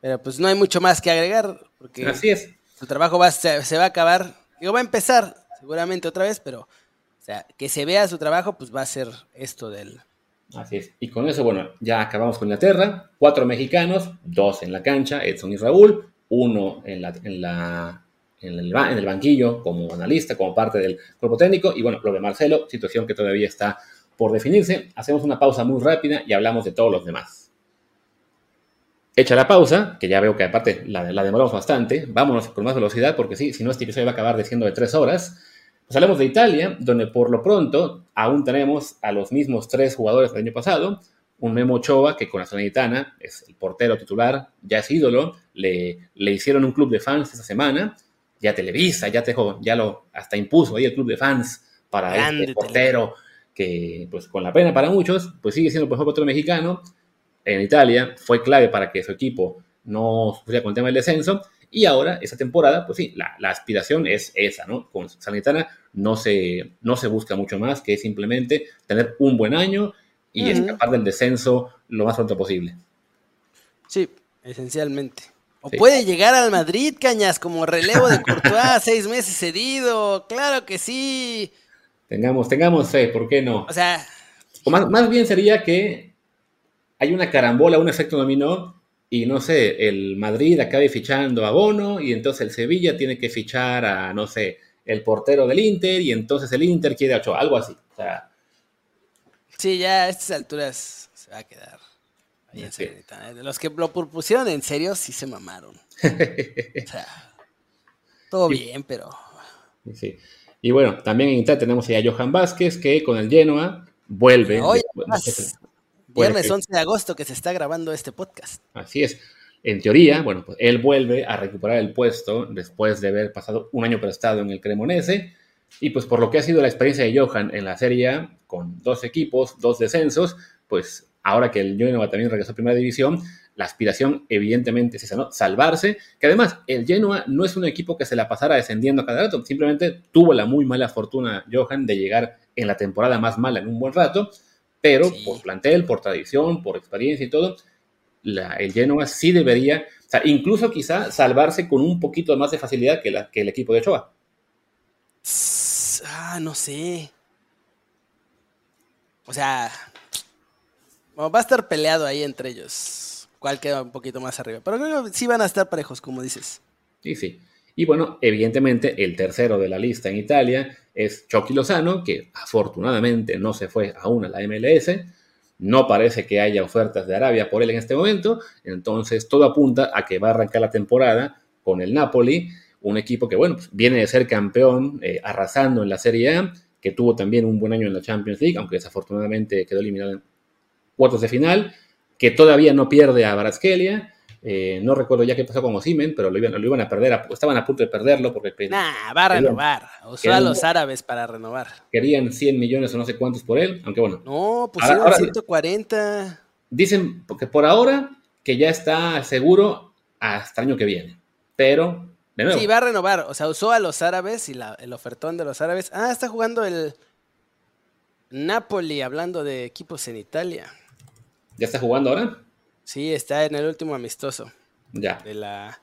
Pero pues no hay mucho más que agregar. Porque Así es. Su trabajo va, se, va a acabar. Digo, va a empezar seguramente otra vez, pero sea, que se vea su trabajo, pues va a ser esto del. Así es. Y con eso, bueno, ya acabamos con Inglaterra. Cuatro mexicanos, dos en la cancha, Edson y Raúl, uno en la, en la en el, banquillo como analista, como parte del cuerpo técnico. Y bueno, lo de Marcelo, situación que todavía está por definirse. Hacemos una pausa muy rápida y hablamos de todos los demás. Hecha la pausa, que ya veo que aparte la, la demoramos bastante, vámonos con más velocidad porque sí, si no este episodio va a acabar diciendo de tres horas. Pues hablamos de Italia, donde por lo pronto aún tenemos a los mismos tres jugadores del año pasado. Un Memo Ochoa, que con la Sonitana es el portero titular, ya es ídolo, le, le hicieron un club de fans esta semana. Ya Televisa, ya, te, ya lo hasta impuso ahí el club de fans para este portero que, pues con la pena para muchos, pues sigue siendo el mejor portero mexicano. En Italia, fue clave para que su equipo no sufriera con el tema del descenso, y ahora, esa temporada, pues sí, la, aspiración es esa, ¿no? Con Sanitana no se, no se busca mucho más que simplemente tener un buen año y escapar del descenso lo más pronto posible. Sí, esencialmente. O puede llegar al Madrid, Cañas, como relevo de Courtois, seis meses cedido. Claro que sí. Tengamos, tengamos fe, ¿por qué no? O sea. O más, bien sería que hay una carambola, un efecto dominó, y no sé, el Madrid acabe fichando a Bono, y entonces el Sevilla tiene que fichar a, no sé, el portero del Inter, y entonces el Inter quiere a Ochoa, algo así. O sea. Sí, ya a estas alturas se va a quedar. De los que lo propusieron en serio, sí se mamaron. o sea, todo bien, pero. Sí. Y bueno, también en Italia tenemos a Johan Vázquez, que con el Genoa vuelve. Viernes 11 de agosto que se está grabando este podcast. Así es. En teoría, bueno, pues él vuelve a recuperar el puesto después de haber pasado un año prestado en el Cremonese. Y pues por lo que ha sido la experiencia de Johan en la Serie A, con dos equipos, dos descensos, pues ahora que el Genoa también regresó a Primera División, la aspiración evidentemente es esa, ¿no? Salvarse, que además el Genoa no es un equipo que se la pasara descendiendo a cada rato, simplemente tuvo la muy mala fortuna, Johan, de llegar en la temporada más mala en un buen rato, pero por plantel, por tradición, por experiencia y todo, el Genoa sí debería, o sea, incluso quizá salvarse con un poquito más de facilidad que, la, que el equipo de Ochoa. Ah, no sé. O sea, va a estar peleado ahí entre ellos. ¿Cuál queda un poquito más arriba? Pero creo que sí van a estar parejos, como dices. Sí, sí. Y bueno, evidentemente el tercero de la lista en Italia es Chucky Lozano, que afortunadamente no se fue aún a la MLS. No parece que haya ofertas de Arabia por él en este momento. Entonces todo apunta a que va a arrancar la temporada con el Napoli, un equipo que, bueno, pues, viene de ser campeón eh, arrasando en la Serie A, que tuvo también un buen año en la Champions League, aunque desafortunadamente quedó eliminado en cuartos de final, que todavía no pierde a Baraskelia eh, no recuerdo ya qué pasó con Osimen, pero lo iban, lo iban a perder, estaban a punto de perderlo porque... Nah, va a renovar, usó a los árabes para renovar. Querían 100 millones o no sé cuántos por él, aunque bueno. No, pusieron 140. Dicen que por ahora que ya está seguro hasta el año que viene, pero... De nuevo. Sí, va a renovar, o sea, usó a los árabes y el ofertón de los árabes. Ah, está jugando el Napoli, hablando de equipos en Italia. ¿Ya está jugando ahora? Sí, está en el último amistoso. Ya. De la,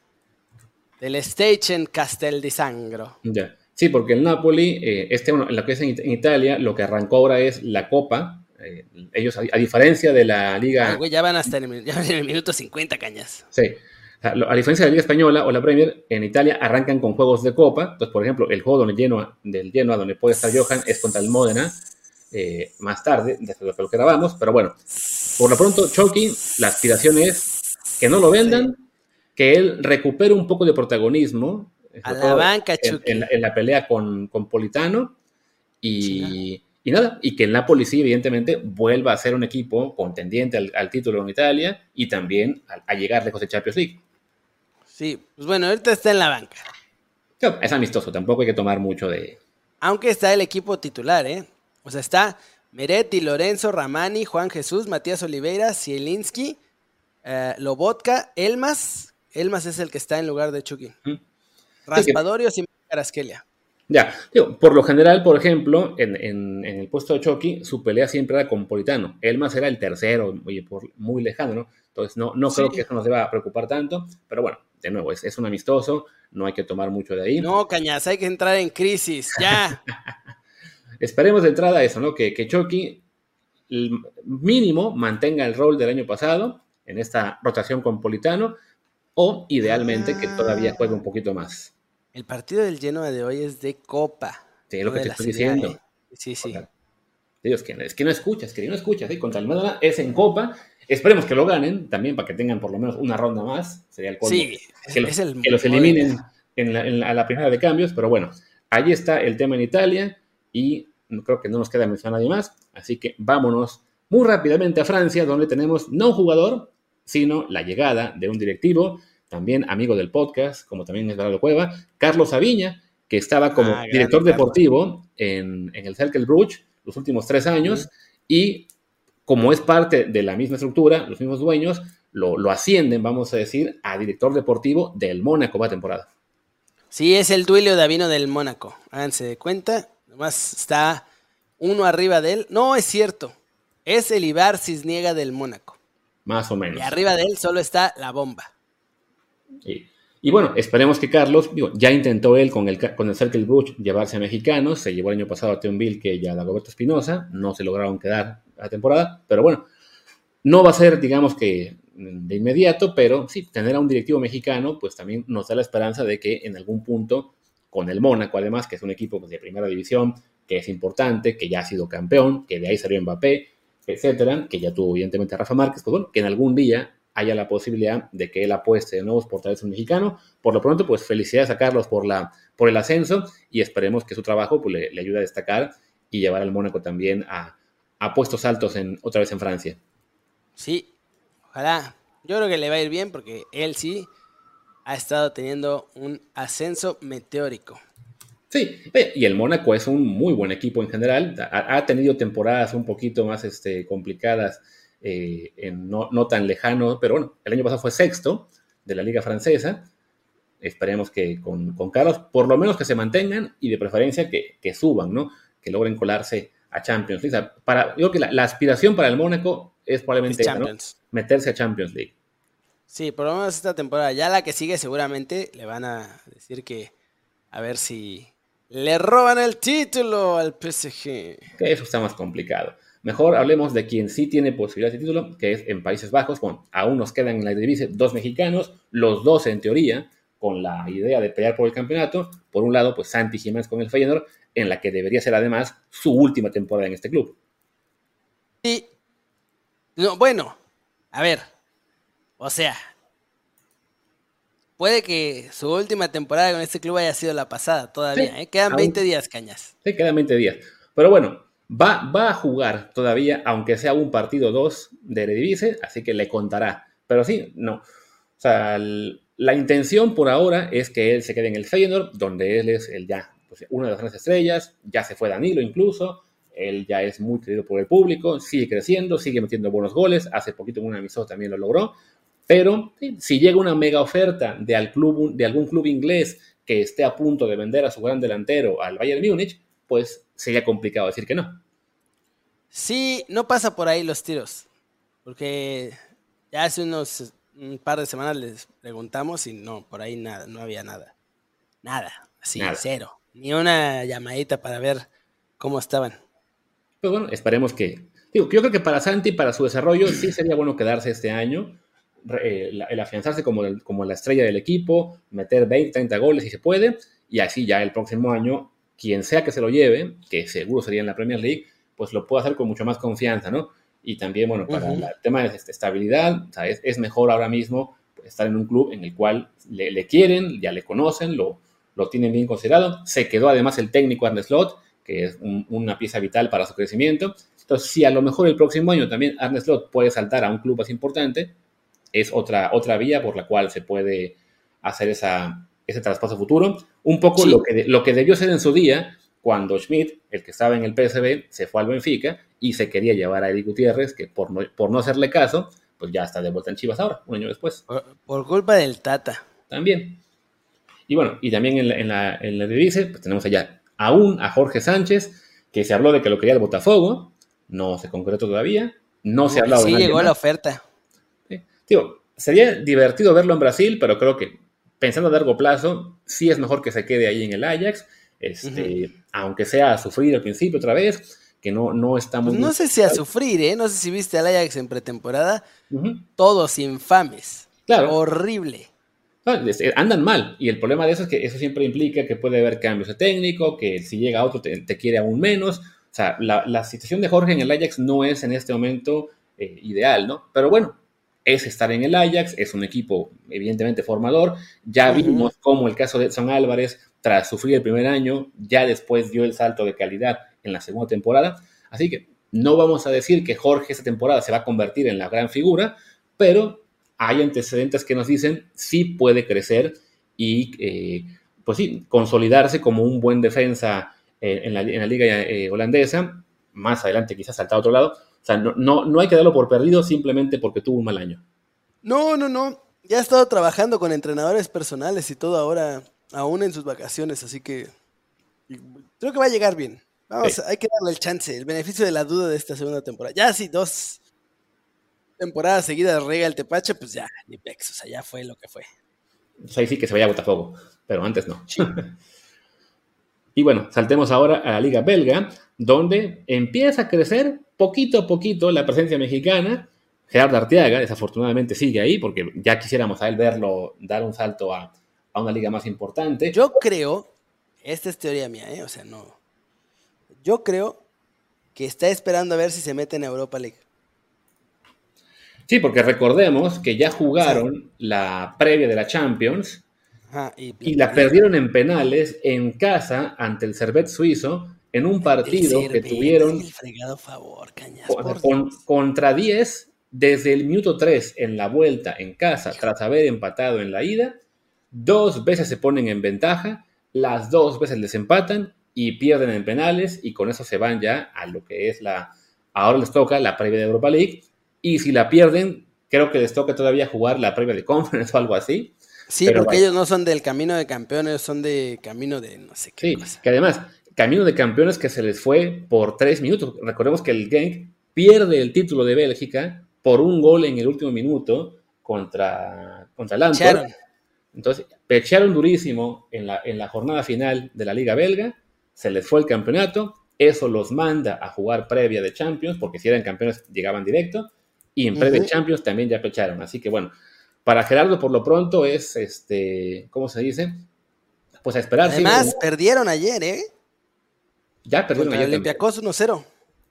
del Stage en Castel di Sangro. Ya. Sí, porque el Napoli, eh, este, bueno, lo que es en, Italia, lo que arrancó ahora es la Copa. Eh, ellos, a, diferencia de la Liga. ya van hasta en el, ya van en el minuto 50 cañas. Sí. A, diferencia de la Liga Española o la Premier, en Italia arrancan con juegos de Copa. Entonces, por ejemplo, el juego donde Genoa, del Genoa donde puede estar Johan es contra el Modena eh, más tarde, desde lo que grabamos. Pero bueno, por lo pronto, Chucky, la aspiración es que no lo vendan, que él recupere un poco de protagonismo. A la banca, Chucky. En, la pelea con, con Politano. Y, nada, y que el Napoli sí, evidentemente, vuelva a ser un equipo contendiente al, título en Italia y también a, llegar lejos de Champions League. Sí, pues bueno, ahorita está en la banca. es amistoso, tampoco hay que tomar mucho de... Aunque está el equipo titular, ¿eh? O sea, está Meretti, Lorenzo, Ramani, Juan Jesús, Matías Oliveira, Zielinski, eh, Lobotka, Elmas. Elmas es el que está en lugar de Chucky. Raspadorios y Carasquelia. Ya, por lo general, por ejemplo, en, el puesto de Chucky, su pelea siempre era con Politano. Elmas era el tercero, oye, por, muy lejano, ¿no? Entonces, no, no creo que eso nos deba preocupar tanto, pero bueno, de nuevo, es, es un amistoso, no hay que tomar mucho de ahí. No, Cañas, hay que entrar en crisis, ya. Esperemos de entrada eso, ¿no? Que, que Chucky mínimo mantenga el rol del año pasado en esta rotación con Politano o idealmente que todavía ah. juegue un poquito más. El partido del Genoa de hoy es de Copa. Sí, es lo que te estoy diciendo. Sí, sí. Dios, que, es que no escuchas, que no escuchas. ¿sí? Contra el Madonna es en Copa. Esperemos que lo ganen también para que tengan por lo menos una ronda más. Sería el colmo. Sí, que, los, que los eliminen en la, en la primera de cambios. Pero bueno, ahí está el tema en Italia y creo que no nos queda mencionar a nadie más, así que vámonos muy rápidamente a Francia, donde tenemos no un jugador, sino la llegada de un directivo, también amigo del podcast, como también es Bernardo Cueva, Carlos Aviña, que estaba como ah, director deportivo en, el Cercle Bruges los últimos tres años, y como es parte de la misma estructura, los mismos dueños, lo, lo ascienden, vamos a decir, a director deportivo del Mónaco va temporada. Sí, es el duelo de Avino del Mónaco. Háganse de cuenta. Nomás está uno arriba de él. No, es cierto. Es el Ibar Cisniega del Mónaco. Más o menos. Y arriba de él solo está la bomba. Y bueno, esperemos que Carlos, ya intentó él con el, con el Circle Bruch llevarse a mexicanos, se llevó el año pasado a Bill que ya a Dagoberto Espinosa, no se lograron quedar a la temporada, pero bueno, no va a ser, digamos que de inmediato, pero sí, tener a un directivo mexicano, pues también nos da la esperanza de que en algún punto con el Mónaco, además, que es un equipo pues, de primera división, que es importante, que ya ha sido campeón, que de ahí salió Mbappé, etcétera, que ya tuvo evidentemente a Rafa Márquez, pues que en algún día haya la posibilidad de que él apueste de nuevos portales un mexicano. Por lo pronto, pues felicidades a Carlos por, la, por el ascenso y esperemos que su trabajo pues, le, ayude a destacar y llevar al Mónaco también a, a puestos altos en, otra vez en Francia. Sí, ojalá. Yo creo que le va a ir bien porque él sí ha estado teniendo un ascenso meteórico. Sí, y el Mónaco es un muy buen equipo en general. Ha, tenido temporadas un poquito más este, complicadas eh, en no, no, tan lejano, pero bueno, el año pasado fue sexto de la liga francesa. Esperemos que con, con Carlos, por lo menos que se mantengan y de preferencia que, que suban, ¿no? Que logren colarse a Champions League. para, yo creo que la, aspiración para el Mónaco es probablemente meterse a Champions League. Sí, por lo menos esta temporada. Ya la que sigue seguramente le van a decir que a ver si le roban el título al PSG. Que eso está más complicado. Mejor hablemos de quien sí tiene posibilidad de título, que es en Países Bajos. Bueno, aún nos quedan en la divisa dos mexicanos, los dos en teoría, con la idea de pelear por el campeonato. Por un lado, pues Santi Jiménez con el Feyenoord, en la que debería ser además su última temporada en este club. Sí. No, bueno, a ver. O sea, puede que su última temporada con este club haya sido la pasada todavía. ¿eh? Quedan 20 días, Cañas. Sí, quedan 20 días. Pero bueno, va, va a jugar todavía, aunque sea un partido 2 de Eredivisie, así que le contará. Pero sí, no. O sea, la intención por ahora es que él se quede en el Feyenoord, donde él es el ya pues, una de las grandes estrellas, ya se fue Danilo incluso, él ya es muy querido por el público, sigue creciendo, sigue metiendo buenos goles, hace poquito en un amistoso también lo logró, pero si llega una mega oferta de, al club, de algún club inglés que esté a punto de vender a su gran delantero al Bayern Múnich, pues sería complicado decir que no. Sí, no pasa por ahí los tiros, porque ya hace unos un par de semanas les preguntamos y no, por ahí nada, no había nada. Nada, así, cero. Ni una llamadita para ver cómo estaban. Pues bueno, esperemos que. Digo, yo creo que para Santi, para su desarrollo, sí sería bueno quedarse este año, el, afianzarse como, como la estrella del equipo, meter 20, 30 goles si se puede, y así ya el próximo año, quien sea que se lo lleve, que seguro sería en la Premier League, pues lo puede hacer con mucho más confianza, ¿no? Y también, bueno, para el tema de estabilidad, es, mejor ahora mismo estar en un club en el cual le, le quieren, ya le conocen, lo, lo tienen bien considerado. Se quedó además el técnico Arne Slot, que es una pieza vital para su crecimiento. Entonces, si a lo mejor el próximo año también Arne Slot puede saltar a un club más importante, es otra, otra vía por la cual se puede hacer esa, ese traspaso futuro. Un poco lo, que, lo que debió ser en su día cuando Schmidt, el que estaba en el PSB, se fue al Benfica y se quería llevar a Eric Gutiérrez, que por no, por no hacerle caso, pues ya está de vuelta en Chivas ahora, un año después. por culpa del Tata. También. Y bueno, y también en la, en la, en la pues tenemos allá aún a Jorge Sánchez, que se habló de que lo quería el Botafogo, no se concretó todavía, no, se ha hablado sí, llegó la oferta. Sería divertido verlo en Brasil, pero creo que pensando a largo plazo, sí es mejor que se quede ahí en el Ajax, este, aunque sea a sufrir al principio otra vez, que no, no está pues no sé si a sufrir, ¿eh? No sé si viste al Ajax en pretemporada, todos infames. Claro. Horrible. Eh, andan mal. Y el problema de eso es que eso siempre implica que puede haber cambios de técnico, que si llega otro te, quiere aún menos. O sea, la, situación de Jorge en el Ajax no es en este momento eh, ideal, ¿no? Pero bueno, es estar en el Ajax, es un equipo evidentemente formador. Ya vimos cómo el caso de Edson Álvarez, tras sufrir el primer año, ya después dio el salto de calidad en la segunda temporada. Así que no vamos a decir que Jorge esta temporada se va a convertir en la gran figura, pero hay antecedentes que nos dicen sí puede crecer y, eh, pues sí, consolidarse como un buen defensa eh, en, la, liga eh, holandesa. Más adelante quizás saltar a otro lado. O sea, no, no, hay que darlo por perdido simplemente porque tuvo un mal año. No, no, no. Ya ha estado trabajando con entrenadores personales y todo ahora, aún en sus vacaciones, así que creo que va a llegar bien. Vamos, hay que darle el chance, el beneficio de la duda de esta segunda temporada. Ya sí, dos, temporada seguida rega el Tepache, pues ya, ni pex, o sea, ya fue lo que fue. Pues ahí sí que se vaya a Botafogo, pero antes no. y bueno, saltemos ahora a la Liga Belga, donde empieza a crecer poquito a poquito la presencia mexicana. Gerardo Arteaga, desafortunadamente, sigue ahí, porque ya quisiéramos a él verlo dar un salto a, a una liga más importante. Yo creo, esta es teoría mía, ¿eh? o sea, no. Yo creo que está esperando a ver si se mete en Europa League. Sí, porque recordemos que ya jugaron la previa de la Champions y, la perdieron en penales en casa ante el Servet suizo en un partido que tuvieron contra 10 desde el minuto 3 en la vuelta en casa tras haber empatado en la ida. Dos veces se ponen en ventaja, las dos veces les empatan y pierden en penales y con eso se van ya a lo que es la... Ahora les toca la previa de Europa League Y si la pierden, creo que les toca todavía jugar la previa de conference o algo así. Sí, porque ellos no son del camino de campeones, son de camino de no sé qué. Sí, que además, camino de campeones que se les fue por tres minutos. Recordemos que el Genk pierde el título de Bélgica por un gol en el último minuto contra, contra el Antwerp. Entonces, pecharon durísimo en la, en la jornada final de la Liga Belga, se les fue el campeonato, eso los manda a jugar previa de Champions, porque si eran campeones llegaban directo, y en previa de Champions también ya pecharon. Así que bueno, para Gerardo por lo pronto es, este, ¿cómo se dice? Pues a esperar. Además, perdieron ayer, ¿eh? Ya perdieron Contra ayer. Olympiacos 1-0.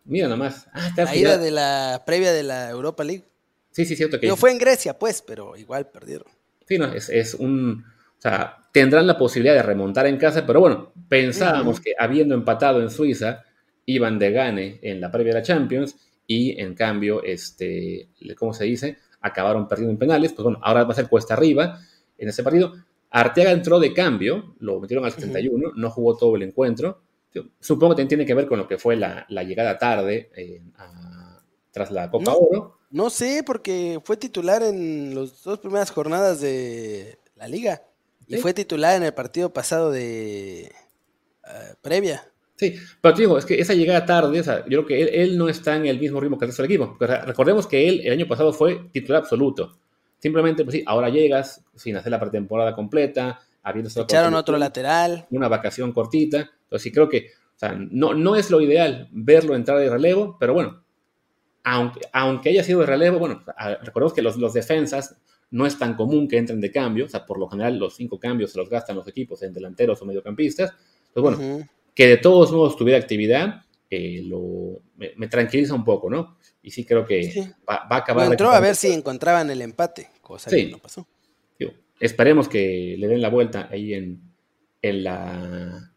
Mira nomás. Ah, la ida de la previa de la Europa League. Sí, sí, cierto que. No fue en Grecia, pues, pero igual perdieron. Sí, no, es, un. O sea, tendrán la posibilidad de remontar en casa, pero bueno, pensábamos que habiendo empatado en Suiza, iban de gane en la previa de la Champions y en cambio, este, ¿cómo se dice? Acabaron perdiendo en penales. Pues bueno, ahora va a ser cuesta arriba en ese partido. Arteaga entró de cambio, lo metieron al 71, no jugó todo el encuentro. Supongo que tiene que ver con lo que fue la, llegada tarde eh, tras la Copa Oro. No sé, porque fue titular en las dos primeras jornadas de la liga. Y fue titular en el partido pasado de eh, previa. Sí, pero te digo, es que esa llegada tarde, o sea, yo creo que él, no está en el mismo ritmo que el resto del equipo. recordemos que él el año pasado fue titular absoluto. Simplemente, pues sí, ahora llegas sin hacer la pretemporada completa, habiendo Echaron otro lateral. Una vacación cortita. Entonces sí creo que, o sea, no, no es lo ideal verlo entrar de relevo, pero bueno, aunque, aunque haya sido de relevo, bueno, recordemos que los, los defensas no es tan común que entren de cambio, o sea, por lo general los cinco cambios se los gastan los equipos en delanteros o mediocampistas. Pues bueno, que de todos modos tuviera actividad, eh, lo, me, tranquiliza un poco, ¿no? Y sí creo que Va, a acabar. entró a ver si encontraban el empate, cosa que no pasó. esperemos que le den la vuelta ahí en, en la.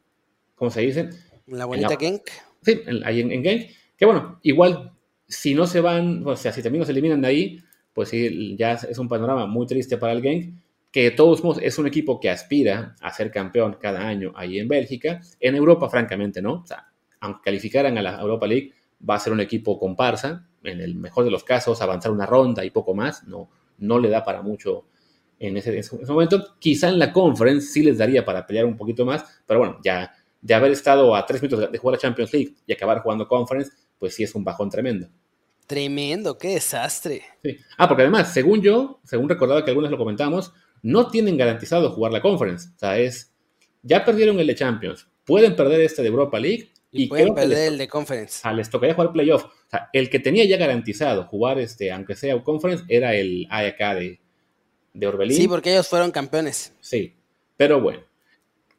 ¿Cómo se dice? En la bonita Genk. Sí, ahí en, en Genk. Que bueno, igual si no se van, o sea, si también nos eliminan de ahí, pues sí, ya es un panorama muy triste para el Genk, que de todos modos es un equipo que aspira a ser campeón cada año ahí en Bélgica. En Europa, francamente, no. O sea, aunque calificaran a la Europa League, va a ser un equipo comparsa. En el mejor de los casos, avanzar una ronda y poco más. No, no le da para mucho en ese, momento. Quizá en la conference sí les daría para pelear un poquito más, pero bueno, ya de haber estado a tres minutos de jugar la Champions League y acabar jugando conference, pues sí es un bajón tremendo. Tremendo, qué desastre. Ah, porque además, según yo, según recordaba que algunos lo comentamos, no tienen garantizado jugar la conference. O sea, es, ya perdieron el de Champions, pueden perder este de Europa League y, pueden perder el de conference. Ah, les tocaría jugar playoff. O sea, el que tenía ya garantizado jugar, este, aunque sea conference, era el AEK de, de Orbelín. Sí, porque ellos fueron campeones. Sí, pero bueno,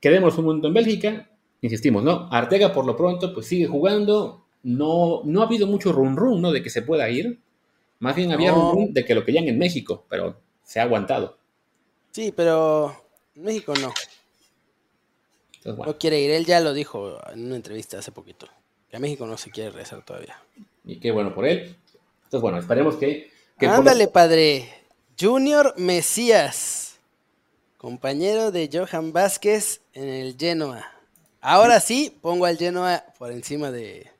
quedemos un momento en Bélgica, insistimos, ¿no? Artega por lo pronto pues sigue jugando, no, no ha habido mucho run run, ¿no? De que se pueda ir. Más bien había run run de que lo querían en México, pero se ha aguantado. Sí, pero México no. No quiere ir, él ya lo dijo en una entrevista hace poquito, que a México no se quiere regresar todavía. Y qué bueno por él. Entonces, bueno, esperemos que... Ándale, padre. Junior Mesías, compañero de Johan Vázquez en el Genoa. Ahora sí, pongo al Genoa por encima de,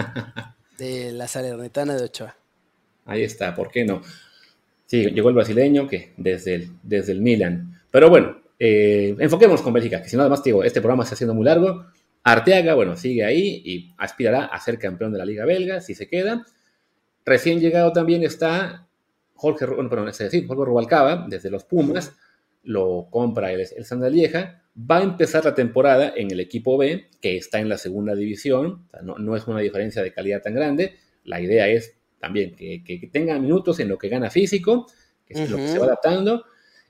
de la Salernitana de Ochoa. Ahí está, ¿por qué no? Sí, llegó el brasileño que desde el, desde el Milan. Pero bueno, eh, enfoquemos con Bélgica, que si no, además digo, este programa está siendo muy largo. Arteaga, bueno, sigue ahí y aspirará a ser campeón de la Liga Belga si se queda. Recién llegado también está Jorge, bueno, perdón, es decir, Jorge Rubalcaba, desde los Pumas, lo compra el, el Sandalieja Va a empezar la temporada en el equipo B, que está en la segunda división. no, es una diferencia de calidad tan grande. La idea es también que, tenga minutos en lo que gana físico, que es lo que se va adaptando.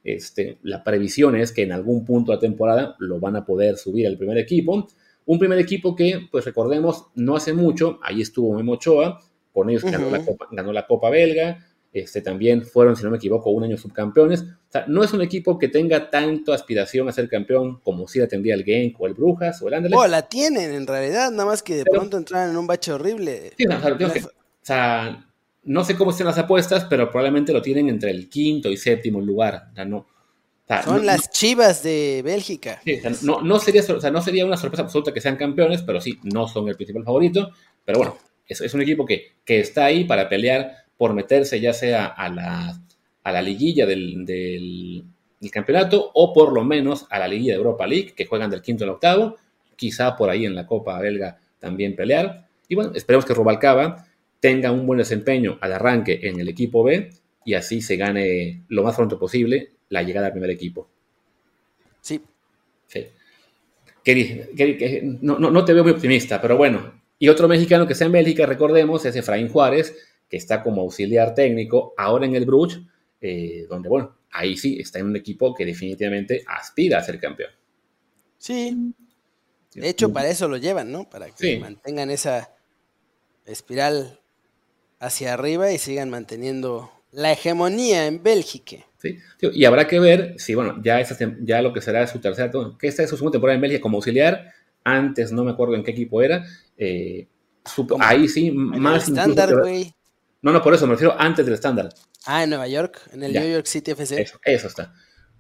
Este, la previsión es que en algún punto de la temporada lo van a poder subir al primer equipo. Un primer equipo que, pues recordemos, no hace mucho, ahí estuvo Memo Ochoa, con ellos ganó, la Copa, ganó la Copa Belga, este, también fueron, si no me equivoco, un año subcampeones. O sea, no es un equipo que tenga tanto aspiración a ser campeón como si la tendría el Genk o el Brujas o el Anderlecht. Oh, la tienen en realidad, nada más que de pronto entraron en un bache horrible. Sí, o sea, no sé cómo están las apuestas, pero probablemente lo tienen entre el quinto y séptimo lugar. no, Son las chivas de Bélgica. no, no, sería, no sería una sorpresa absoluta que sean campeones, pero sí, no son el principal favorito. Pero bueno, es, es un equipo que, que está ahí para pelear por meterse ya sea a la, a la liguilla del, del, campeonato o por lo menos a la liguilla de Europa League, que juegan del quinto al octavo, quizá por ahí en la Copa Belga también pelear. Y bueno, esperemos que Rubalcaba tenga un buen desempeño al arranque en el equipo B y así se gane lo más pronto posible la llegada al primer equipo. Sí. Sí. no, no, te veo muy optimista, pero bueno. Y otro mexicano que está en Bélgica, recordemos, es Efraín Juárez, que está como auxiliar técnico ahora en el Bruges, eh, donde, bueno, ahí sí está en un equipo que definitivamente aspira a ser campeón. Sí. De hecho, para eso lo llevan, ¿no? Para que mantengan esa espiral hacia arriba y sigan manteniendo la hegemonía en Bélgica. Sí, y habrá que ver si, bueno, ya, esa, ya lo que será su tercera, que esta es su segunda temporada en Bélgica como auxiliar, antes no me acuerdo en qué equipo era, eh, ahí sí, más... Estándar, güey. No, no, por eso me refiero antes del estándar. Ah, en Nueva York, en el New York City FC. Eso, eso está.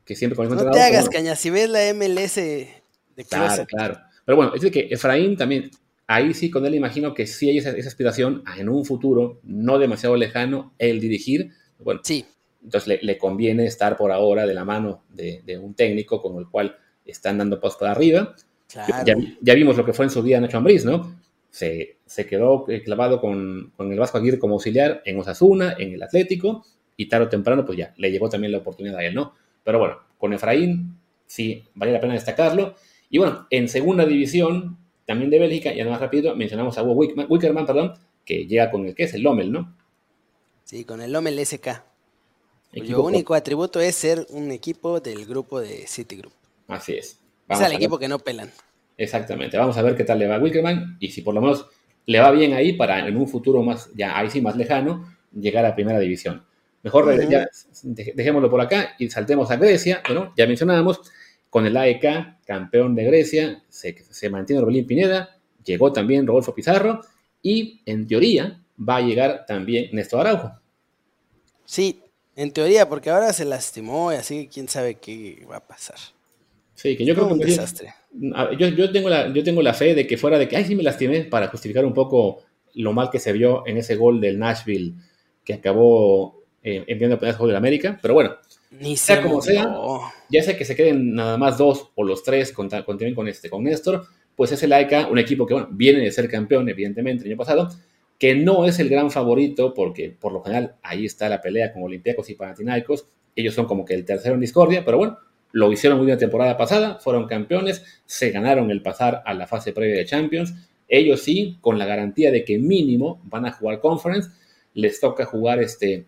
Que siempre con No te hagas, caña, si ves la MLS de Claro, claro. Pero bueno, es que Efraín también, ahí sí con él imagino que sí hay esa, esa aspiración a en un futuro no demasiado lejano el dirigir bueno, sí. Entonces le, conviene estar por ahora de la mano de, un técnico con el cual están dando pasos para arriba. Ya, vimos lo que fue en su día Nacho Ambriz, ¿no? Se, quedó eh, clavado con, el Vasco Aguirre como auxiliar en Osasuna, en el Atlético, y tarde o temprano, pues ya, le llegó también la oportunidad a él, ¿no? Pero bueno, con Efraín, sí, vale la pena destacarlo. Y bueno, en segunda división, también de Bélgica, y además rápido, mencionamos a Hugo Wickerman, perdón, que llega con el que es el Lommel, ¿no? Sí, con el Lommel SK. Cuyo único atributo es ser un equipo del grupo de Citigroup. Así es. es el equipo que no pelan. Exactamente. Vamos a ver qué tal le va a Wickerman y si por lo menos le va bien ahí para en un futuro más, ya ahí sí más lejano, llegar a primera división. Mejor dejémoslo por acá y saltemos a Grecia. Bueno, ya mencionábamos, con el AEK, campeón de Grecia, se, se mantiene Robelín Pineda, llegó también Rodolfo Pizarro y en teoría va a llegar también Néstor Araujo. Sí, en teoría, porque ahora se lastimó y así quién sabe qué va a pasar. Sí, que yo creo que... Un desastre. Yo, yo, tengo la, yo tengo la fe de que fuera de que, ay, sí me lastimé, para justificar un poco lo mal que se vio en ese gol del Nashville que acabó eh, enviando a gol de América, pero bueno, Ni sea como sea, ya sea que se queden nada más dos o los tres con, con, este, con Néstor, pues es el AECA, un equipo que bueno, viene de ser campeón, evidentemente, el año pasado, que no es el gran favorito porque por lo general ahí está la pelea con Olympiacos y Panathinaikos. Ellos son como que el tercero en discordia, pero bueno, lo hicieron muy bien la temporada pasada, fueron campeones, se ganaron el pasar a la fase previa de Champions. Ellos sí, con la garantía de que mínimo van a jugar Conference, les toca jugar este,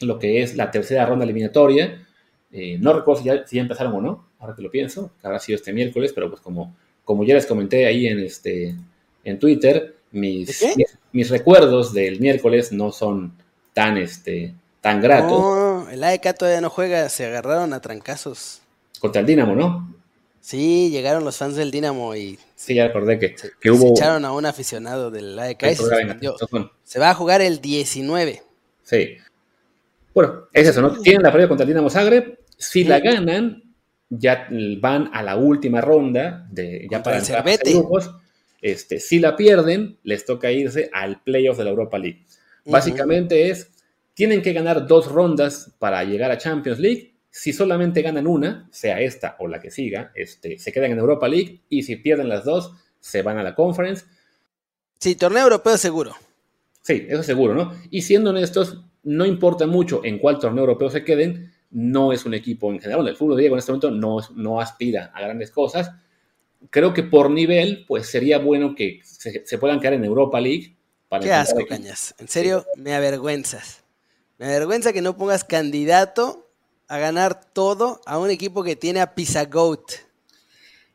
lo que es la tercera ronda eliminatoria. Eh, no recuerdo si ya, empezaron o no, ahora que lo pienso, que habrá sido este miércoles, pero pues como, como ya les comenté ahí en, este, en Twitter, mis, mis, recuerdos del miércoles no son tan, este, tan gratos. No, el AEK todavía no juega, se agarraron a trancazos. Contra el Dinamo, ¿no? Sí, llegaron los fans del Dinamo y... Sí, ya recordé que, que hubo... Se echaron a un aficionado del AEK se, va a jugar el 19. Sí. Bueno, es eso, ¿no? Tienen la previa contra Dinamo Zagreb. Si la ganan, ya van a la última ronda de ya para el grupos este, si la pierden, les toca irse al playoff de la Europa League. Básicamente es, tienen que ganar dos rondas para llegar a Champions League. Si solamente ganan una, sea esta o la que siga, este, se quedan en Europa League. Y si pierden las dos, se van a la Conference. Sí, torneo europeo seguro. Sí, eso seguro, ¿no? Y siendo honestos, no importa mucho en cuál torneo europeo se queden, no es un equipo en general. el fútbol de Diego en este momento no, no aspira a grandes cosas creo que por nivel, pues sería bueno que se, puedan quedar en Europa League. Para Qué asco, Cañas. En serio, me avergüenzas. Me avergüenza que no pongas candidato a ganar todo a un equipo que tiene a Pisagoat.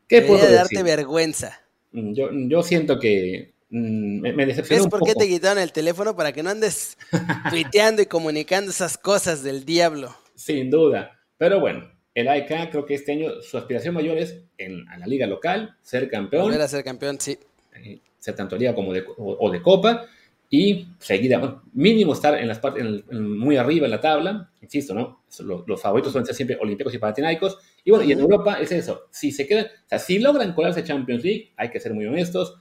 ¿Qué puedo darte vergüenza. Mm, yo, yo siento que me, me decepcionó ¿Ves por qué te quitaron el teléfono? Para que no andes tuiteando y comunicando esas cosas del diablo. Sin duda. Pero bueno, el AEK creo que este año su aspiración mayor es en la liga local, ser campeón. Volver a ser campeón, sí. Eh, ser tanto liga como de, o, de copa y seguir, mínimo estar en las partes, muy arriba en la tabla, insisto, ¿no? Los, favoritos suelen ser siempre olímpicos y panathinaicos. Y bueno, y en Europa es eso, si se quedan, o sea, si logran colarse Champions League, hay que ser muy honestos,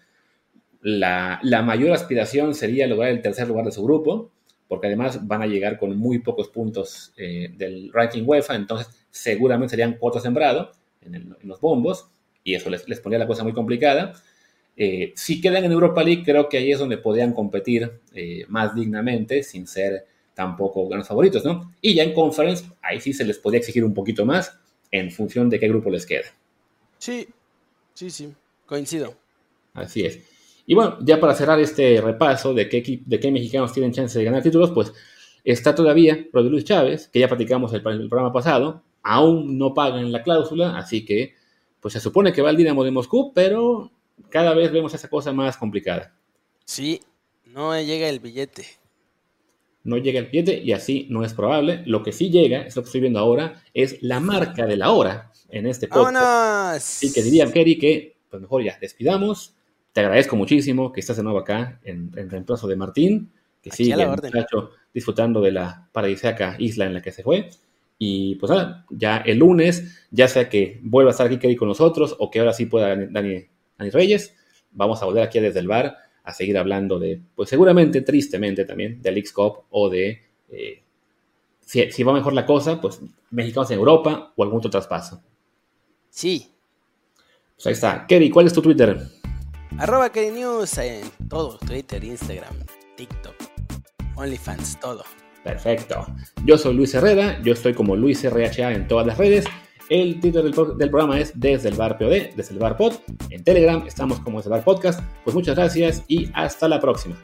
la, la mayor aspiración sería lograr el tercer lugar de su grupo, porque además van a llegar con muy pocos puntos eh, del ranking UEFA, entonces seguramente serían cuatro sembrados en, los bombos, y eso les, les ponía la cosa muy complicada. Eh, si quedan en Europa League, creo que ahí es donde podrían competir eh, más dignamente, sin ser tampoco grandes favoritos, ¿no? Y ya en Conference, ahí sí se les podría exigir un poquito más en función de qué grupo les queda. Sí, sí, sí, coincido. Así es. Y bueno, ya para cerrar este repaso de qué, de qué mexicanos tienen chance de ganar títulos, pues está todavía Rodríguez Luis Chávez, que ya platicamos el, el programa pasado, aún no pagan la cláusula, así que pues se supone que va al Dinamo de Moscú, pero cada vez vemos esa cosa más complicada. Sí, no llega el billete. No llega el billete y así no es probable. Lo que sí llega, es lo que estoy viendo ahora, es la marca de la hora en este podcast. Y que diría Kerry que, pues mejor ya, despidamos te agradezco muchísimo que estás de nuevo acá en, reemplazo de Martín, que sigue disfrutando de la paradisíaca isla en la que se fue. Y pues nada, ya el lunes, ya sea que vuelva a estar aquí con nosotros o que ahora sí pueda Dani, Reyes, vamos a volver aquí desde el bar a seguir hablando de, pues seguramente, tristemente también, del X-Cop o de eh, si, si, va mejor la cosa, pues mexicanos en Europa o algún otro traspaso. Sí. Pues ahí está. Kerry, ¿cuál es tu Twitter? Arroba News en todo, Twitter, Instagram, TikTok, OnlyFans, todo. Perfecto. Yo soy Luis Herrera, yo estoy como Luis RHA en todas las redes. El título del, programa es Desde el Bar POD, Desde el Bar Pod. En Telegram estamos como Desde el Bar Podcast. Pues muchas gracias y hasta la próxima.